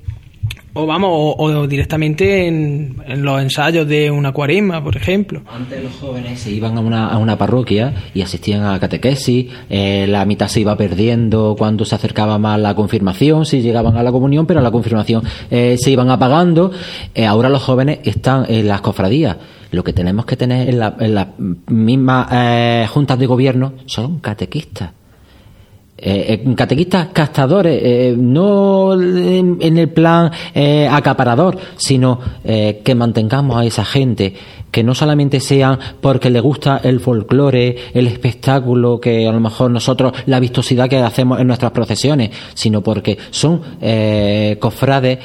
o vamos, o, directamente en, los ensayos de una cuaresma, por ejemplo. Antes los jóvenes se iban a una, a una parroquia y asistían a catequesis, eh, la mitad se iba perdiendo cuando se acercaba más la confirmación, si llegaban a la comunión, pero la confirmación eh, se iban apagando. Eh, ahora los jóvenes están en las cofradías. Lo que tenemos que tener en, la- en las mismas eh, juntas de gobierno son catequistas. Eh, eh, catequistas castadores, eh, no en, el plan eh, acaparador, sino eh, que mantengamos a esa gente, que no solamente sean porque le gusta el folclore, el espectáculo, que a lo mejor nosotros, la vistosidad que hacemos en nuestras procesiones, sino porque son cofrades,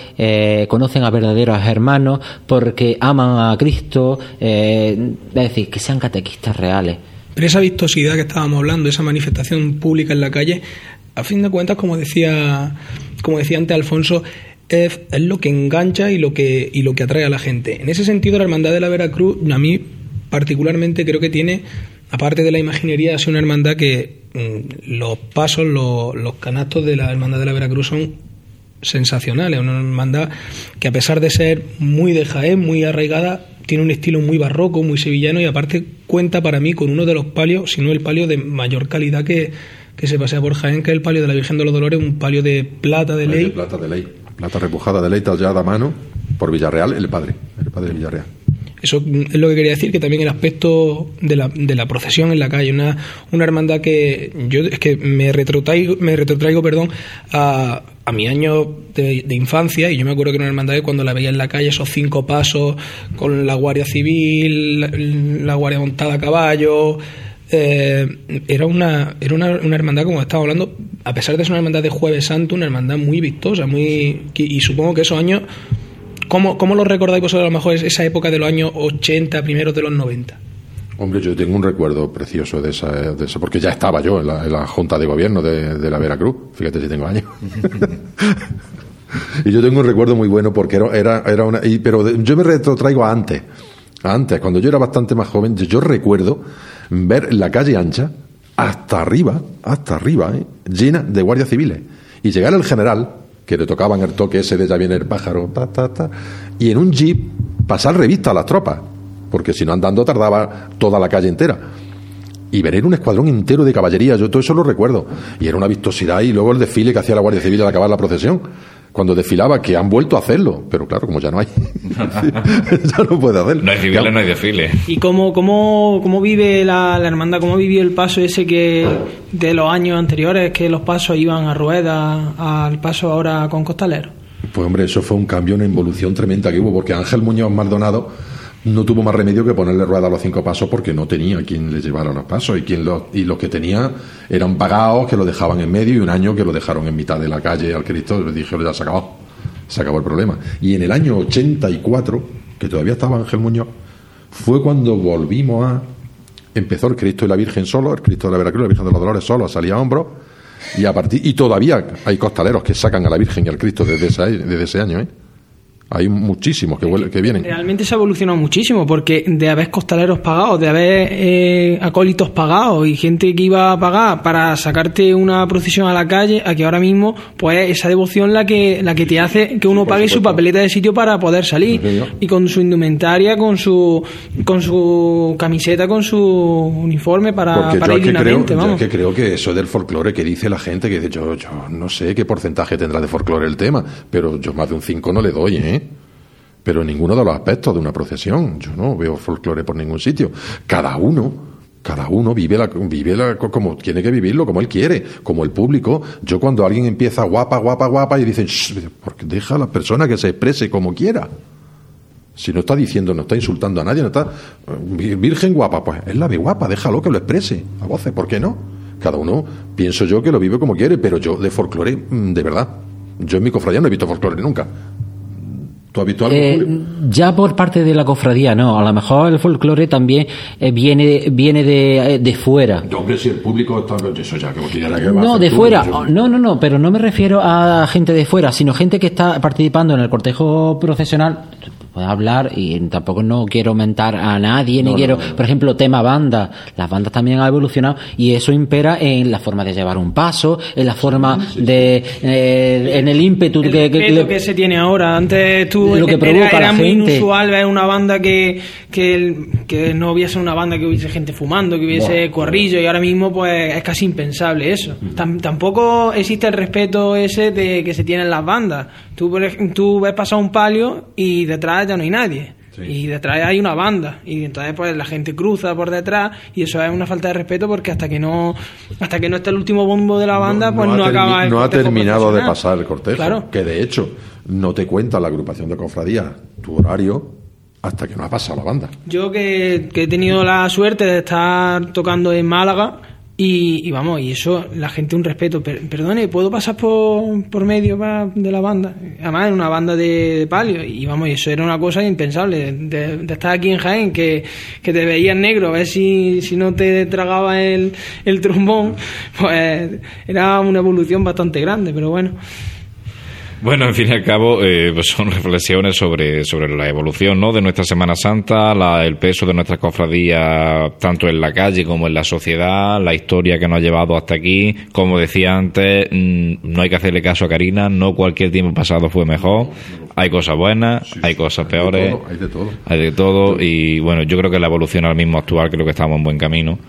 conocen a verdaderos hermanos, porque aman a Cristo, es decir, que sean catequistas reales. Pero esa vistosidad que estábamos hablando, esa manifestación pública en la calle, a fin de cuentas, como decía, como decía antes Alfonso, es, es lo que engancha y lo que, y lo que atrae a la gente. En ese sentido, la Hermandad de la Veracruz, a mí particularmente creo que tiene, aparte de la imaginería, es una hermandad que mm, los pasos, los, los canastos de la Hermandad de la Veracruz son sensacionales. Una hermandad que a pesar de ser muy de Jaén, muy arraigada, tiene un estilo muy barroco, muy sevillano y aparte cuenta para mí con uno de los palios, si no el palio de mayor calidad que, que se pasea por Jaén, que es el palio de la Virgen de los Dolores, un palio de plata de ley. de plata de ley. Plata repujada de ley tallada a mano por Villarreal, el padre. El padre de Villarreal. Eso es lo que quería decir, que también el aspecto de la, de la procesión en la calle, una, una hermandad que yo es que me retrotraigo, me retrotraigo perdón, a, a mi año de, infancia y yo me acuerdo que era una hermandad cuando la veía en la calle, esos cinco pasos con la Guardia Civil, la, Guardia montada a caballo, eh, era una era una, una hermandad como estaba hablando a pesar de ser una hermandad de Jueves Santo una hermandad muy vistosa muy y supongo que esos años ¿Cómo, ¿Cómo lo recordáis vosotros a lo mejor es esa época de los años 80, primeros de los 90? Hombre, yo tengo un recuerdo precioso de esa, porque ya estaba yo en la, Junta de Gobierno de, la Veracruz. Fíjate si tengo años. y yo tengo un recuerdo muy bueno porque era, era, era una. y- pero yo me retrotraigo a antes. Antes, cuando yo era bastante más joven, yo, recuerdo ver la calle ancha hasta arriba, hasta arriba, ¿eh? llena de guardias civiles. Y llegar al general, que le tocaban el toque ese de ya viene el pájaro, ta, ta, ta, y en un jeep pasar revista a las tropas, porque si no andando tardaba toda la calle entera. Y ver un escuadrón entero de caballería, yo todo eso lo recuerdo. Y era una vistosidad y luego el desfile que hacía la Guardia Civil al acabar la procesión. Cuando desfilaba, que han vuelto a hacerlo. Pero claro, como ya no hay. ya no puede hacerlo. No hay civiles, no hay desfile. ¿Y cómo, cómo, cómo vive la, la hermandad? ¿Cómo vivió el paso ese que de los años anteriores, que los pasos iban a ruedas, al paso ahora con costaleros? Pues hombre, eso fue un cambio, una involución tremenda que hubo, porque Ángel Muñoz Maldonado no tuvo más remedio que ponerle rueda a los cinco pasos porque no tenía quien le llevara los pasos. Y quien los, y los que tenía eran pagados que lo dejaban en medio y un año que lo dejaron en mitad de la calle al Cristo. Le dijeron ya se acabó se acabó el problema y en el año 84 que todavía estaba Ángel Muñoz fue cuando volvimos a empezó el Cristo y la Virgen solo el Cristo de la Veracruz la Virgen de los Dolores solo salía a hombros. Y a partir y todavía hay costaleros que sacan a la Virgen y al Cristo desde ese, desde ese año ¿eh? Hay muchísimos que, vuel- que vienen Realmente se ha evolucionado muchísimo, porque de haber costaleros pagados, de haber eh, acólitos pagados y gente que iba a pagar para sacarte una procesión a la calle, a que ahora mismo, pues esa devoción la que la que te hace que uno por pague su supuesto. papeleta de sitio para poder salir. Sí. Y con su indumentaria, con su con su camiseta, con su uniforme para, Porque para yo ir es que, creo, yo es que creo que eso del folclore que dice la gente, que dice, yo, yo no sé qué porcentaje tendrá de folclore el tema, pero yo más de un 5 no le doy, ¿eh? Pero en ninguno de los aspectos de una procesión. Yo no veo folclore por ningún sitio. Cada uno, cada uno vive, la, vive la, como tiene que vivirlo, como él quiere, como el público. Yo cuando alguien empieza guapa, guapa, guapa, y dicen, "Shh, porque deja a la persona que se exprese como quiera. Si no está diciendo, no está insultando a nadie, no está. Virgen guapa, pues es la de guapa, déjalo que lo exprese a voces, ¿por qué no? Cada uno, pienso yo que lo vive como quiere, pero yo de folclore, mm, de verdad. Yo en mi cofradía no he visto folclore nunca. ¿Tú has visto algo? Eh, ya por parte de la cofradía, no. A lo mejor el folclore también eh, viene, viene de, eh, de fuera. Yo, hombre, si el público está. Eso ya que quiera que No, de tú, fuera. yo- No, no, no, pero no me refiero a gente de fuera, sino gente que está participando en el cortejo procesional. Puedes hablar y tampoco no quiero aumentar a nadie, ni quiero, por ejemplo, tema banda. Las bandas también han evolucionado y eso impera en la forma de llevar un paso, en la forma de, eh, en el ímpetu el que, respeto que, se tiene ahora. Antes tú Lo que era, provoca era la muy gente. inusual ver una banda que, que, el- que no hubiese una banda que hubiese gente fumando, que hubiese corrillo y ahora mismo pues es casi impensable eso. Mm. Tam- tampoco existe el respeto ese de que se tienen las bandas. Tú, ves pasar un palio y detrás ya no hay nadie. Y detrás hay una banda y entonces pues la gente cruza por detrás y eso es una falta de respeto porque hasta que no hasta que no esté el último bombo de la banda pues no, acaba el no ha terminado de pasar el cortejo. Claro. Que de hecho no te cuenta la agrupación de cofradías tu horario hasta que no ha pasado la banda. Yo que, que he tenido la suerte de estar tocando en Málaga y, y vamos, y eso, la gente un respeto. Per- perdone, ¿puedo pasar por, por medio de la banda? Además, en una banda de, de palio. Y vamos, y eso era una cosa impensable. De, de estar aquí en Jaén, que, que te veías negro, a ver si, si no te tragaba el, el trombón, pues era una evolución bastante grande, pero bueno. Bueno, en fin y al cabo, eh, pues son reflexiones sobre, sobre la evolución ¿no? de nuestra Semana Santa, la- el peso de nuestras cofradías, tanto en la calle como en la sociedad, la historia que nos ha llevado hasta aquí. Como decía antes, mm, no hay que hacerle caso a Karina, no cualquier tiempo pasado fue mejor. Hay cosas buenas, hay cosas peores. todo, hay de todo. Hay de todo y bueno, yo creo que la evolución al mismo actual creo que estamos en buen camino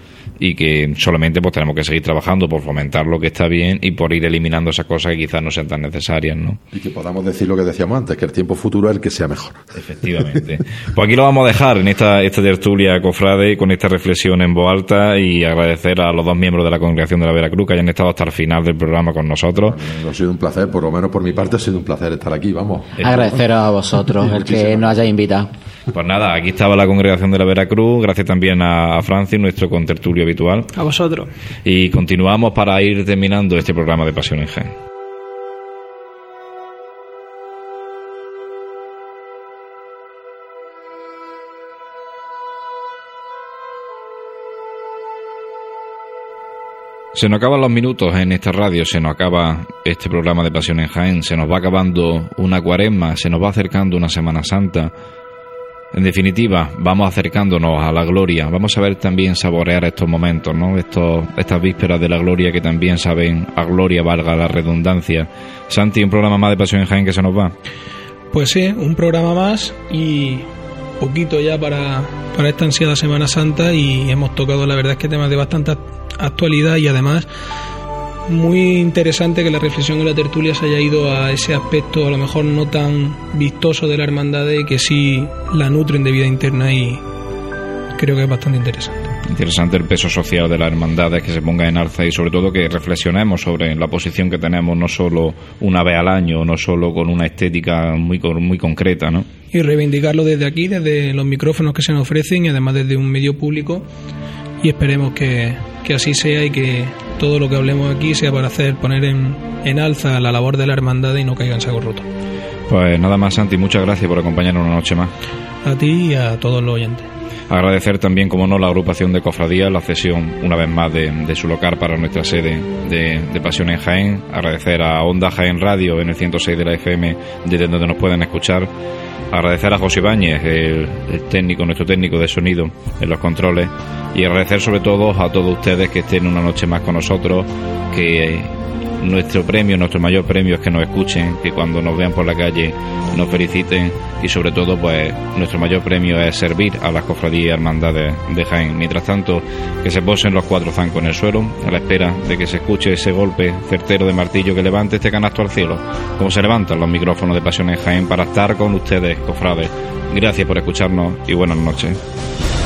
y que solamente pues tenemos que seguir trabajando por fomentar lo que está bien y por ir eliminando esas cosas que quizás no sean tan necesarias, ¿no? Y que podamos decir lo que decíamos antes, que el tiempo futuro es el que sea mejor. Efectivamente. Pues aquí lo vamos a dejar en esta, esta tertulia cofrade con esta reflexión en voz alta y agradecer a los dos miembros de la congregación de la Veracruz que hayan estado hasta el final del programa con nosotros. Ha sido un placer, por lo menos por mi parte ha sido un placer estar aquí, vamos. Agradecer a vosotros el que nos hayáis invitado. Pues nada, aquí estaba la congregación de la Veracruz, gracias también a, a Francis, nuestro contertulio habitual. A vosotros. Y continuamos para ir terminando este programa de Pasión en Jaén. Se nos acaban los minutos en esta radio, se nos acaba este programa de Pasión en Jaén, se nos va acabando una cuaresma, se nos va acercando una Semana Santa. En definitiva, vamos acercándonos a la gloria, vamos a ver también saborear estos momentos, ¿no? Estos, estas vísperas de la gloria que también saben a gloria, valga la redundancia. Santi, un programa más de Pasión en Jaén que se nos va. Pues sí, un programa más y poquito ya para, para esta ansiada Semana Santa y hemos tocado la verdad es que temas de bastante actualidad y además muy interesante que la reflexión en la tertulia se haya ido a ese aspecto a lo mejor no tan vistoso de la hermandad y que sí la nutren de vida interna y creo que es bastante interesante. Interesante el peso social de las hermandades que se ponga en alza y sobre todo que reflexionemos sobre la posición que tenemos no solo una vez al año, no solo con una estética muy, muy concreta, ¿no? y reivindicarlo desde aquí, desde los micrófonos que se nos ofrecen y además desde un medio público y esperemos que, que así sea y que todo lo que hablemos aquí sea para hacer poner en, en alza la labor de la hermandad y no caiga en saco roto. Pues nada más, Santi, muchas gracias por acompañarnos una noche más. A ti y a todos los oyentes. Agradecer también, como no, la agrupación de cofradías, la cesión una vez más de, de su local para nuestra sede de, de Pasión en Jaén. Agradecer a Onda Jaén Radio en el 106 de la FM, desde donde nos pueden escuchar. Agradecer a José Ibáñez, el, el técnico, nuestro técnico de sonido en los controles. Y agradecer sobre todo a todos ustedes que estén una noche más con nosotros, que nuestro premio, nuestro mayor premio es que nos escuchen, que cuando nos vean por la calle nos feliciten y sobre todo pues nuestro mayor premio es servir a las cofradías y hermandades de Jaén. Mientras tanto, que se posen los cuatro zancos en el suelo a la espera de que se escuche ese golpe certero de martillo que levante este canasto al cielo, como se levantan los micrófonos de Pasión en Jaén para estar con ustedes, cofrades. Gracias por escucharnos y buenas noches.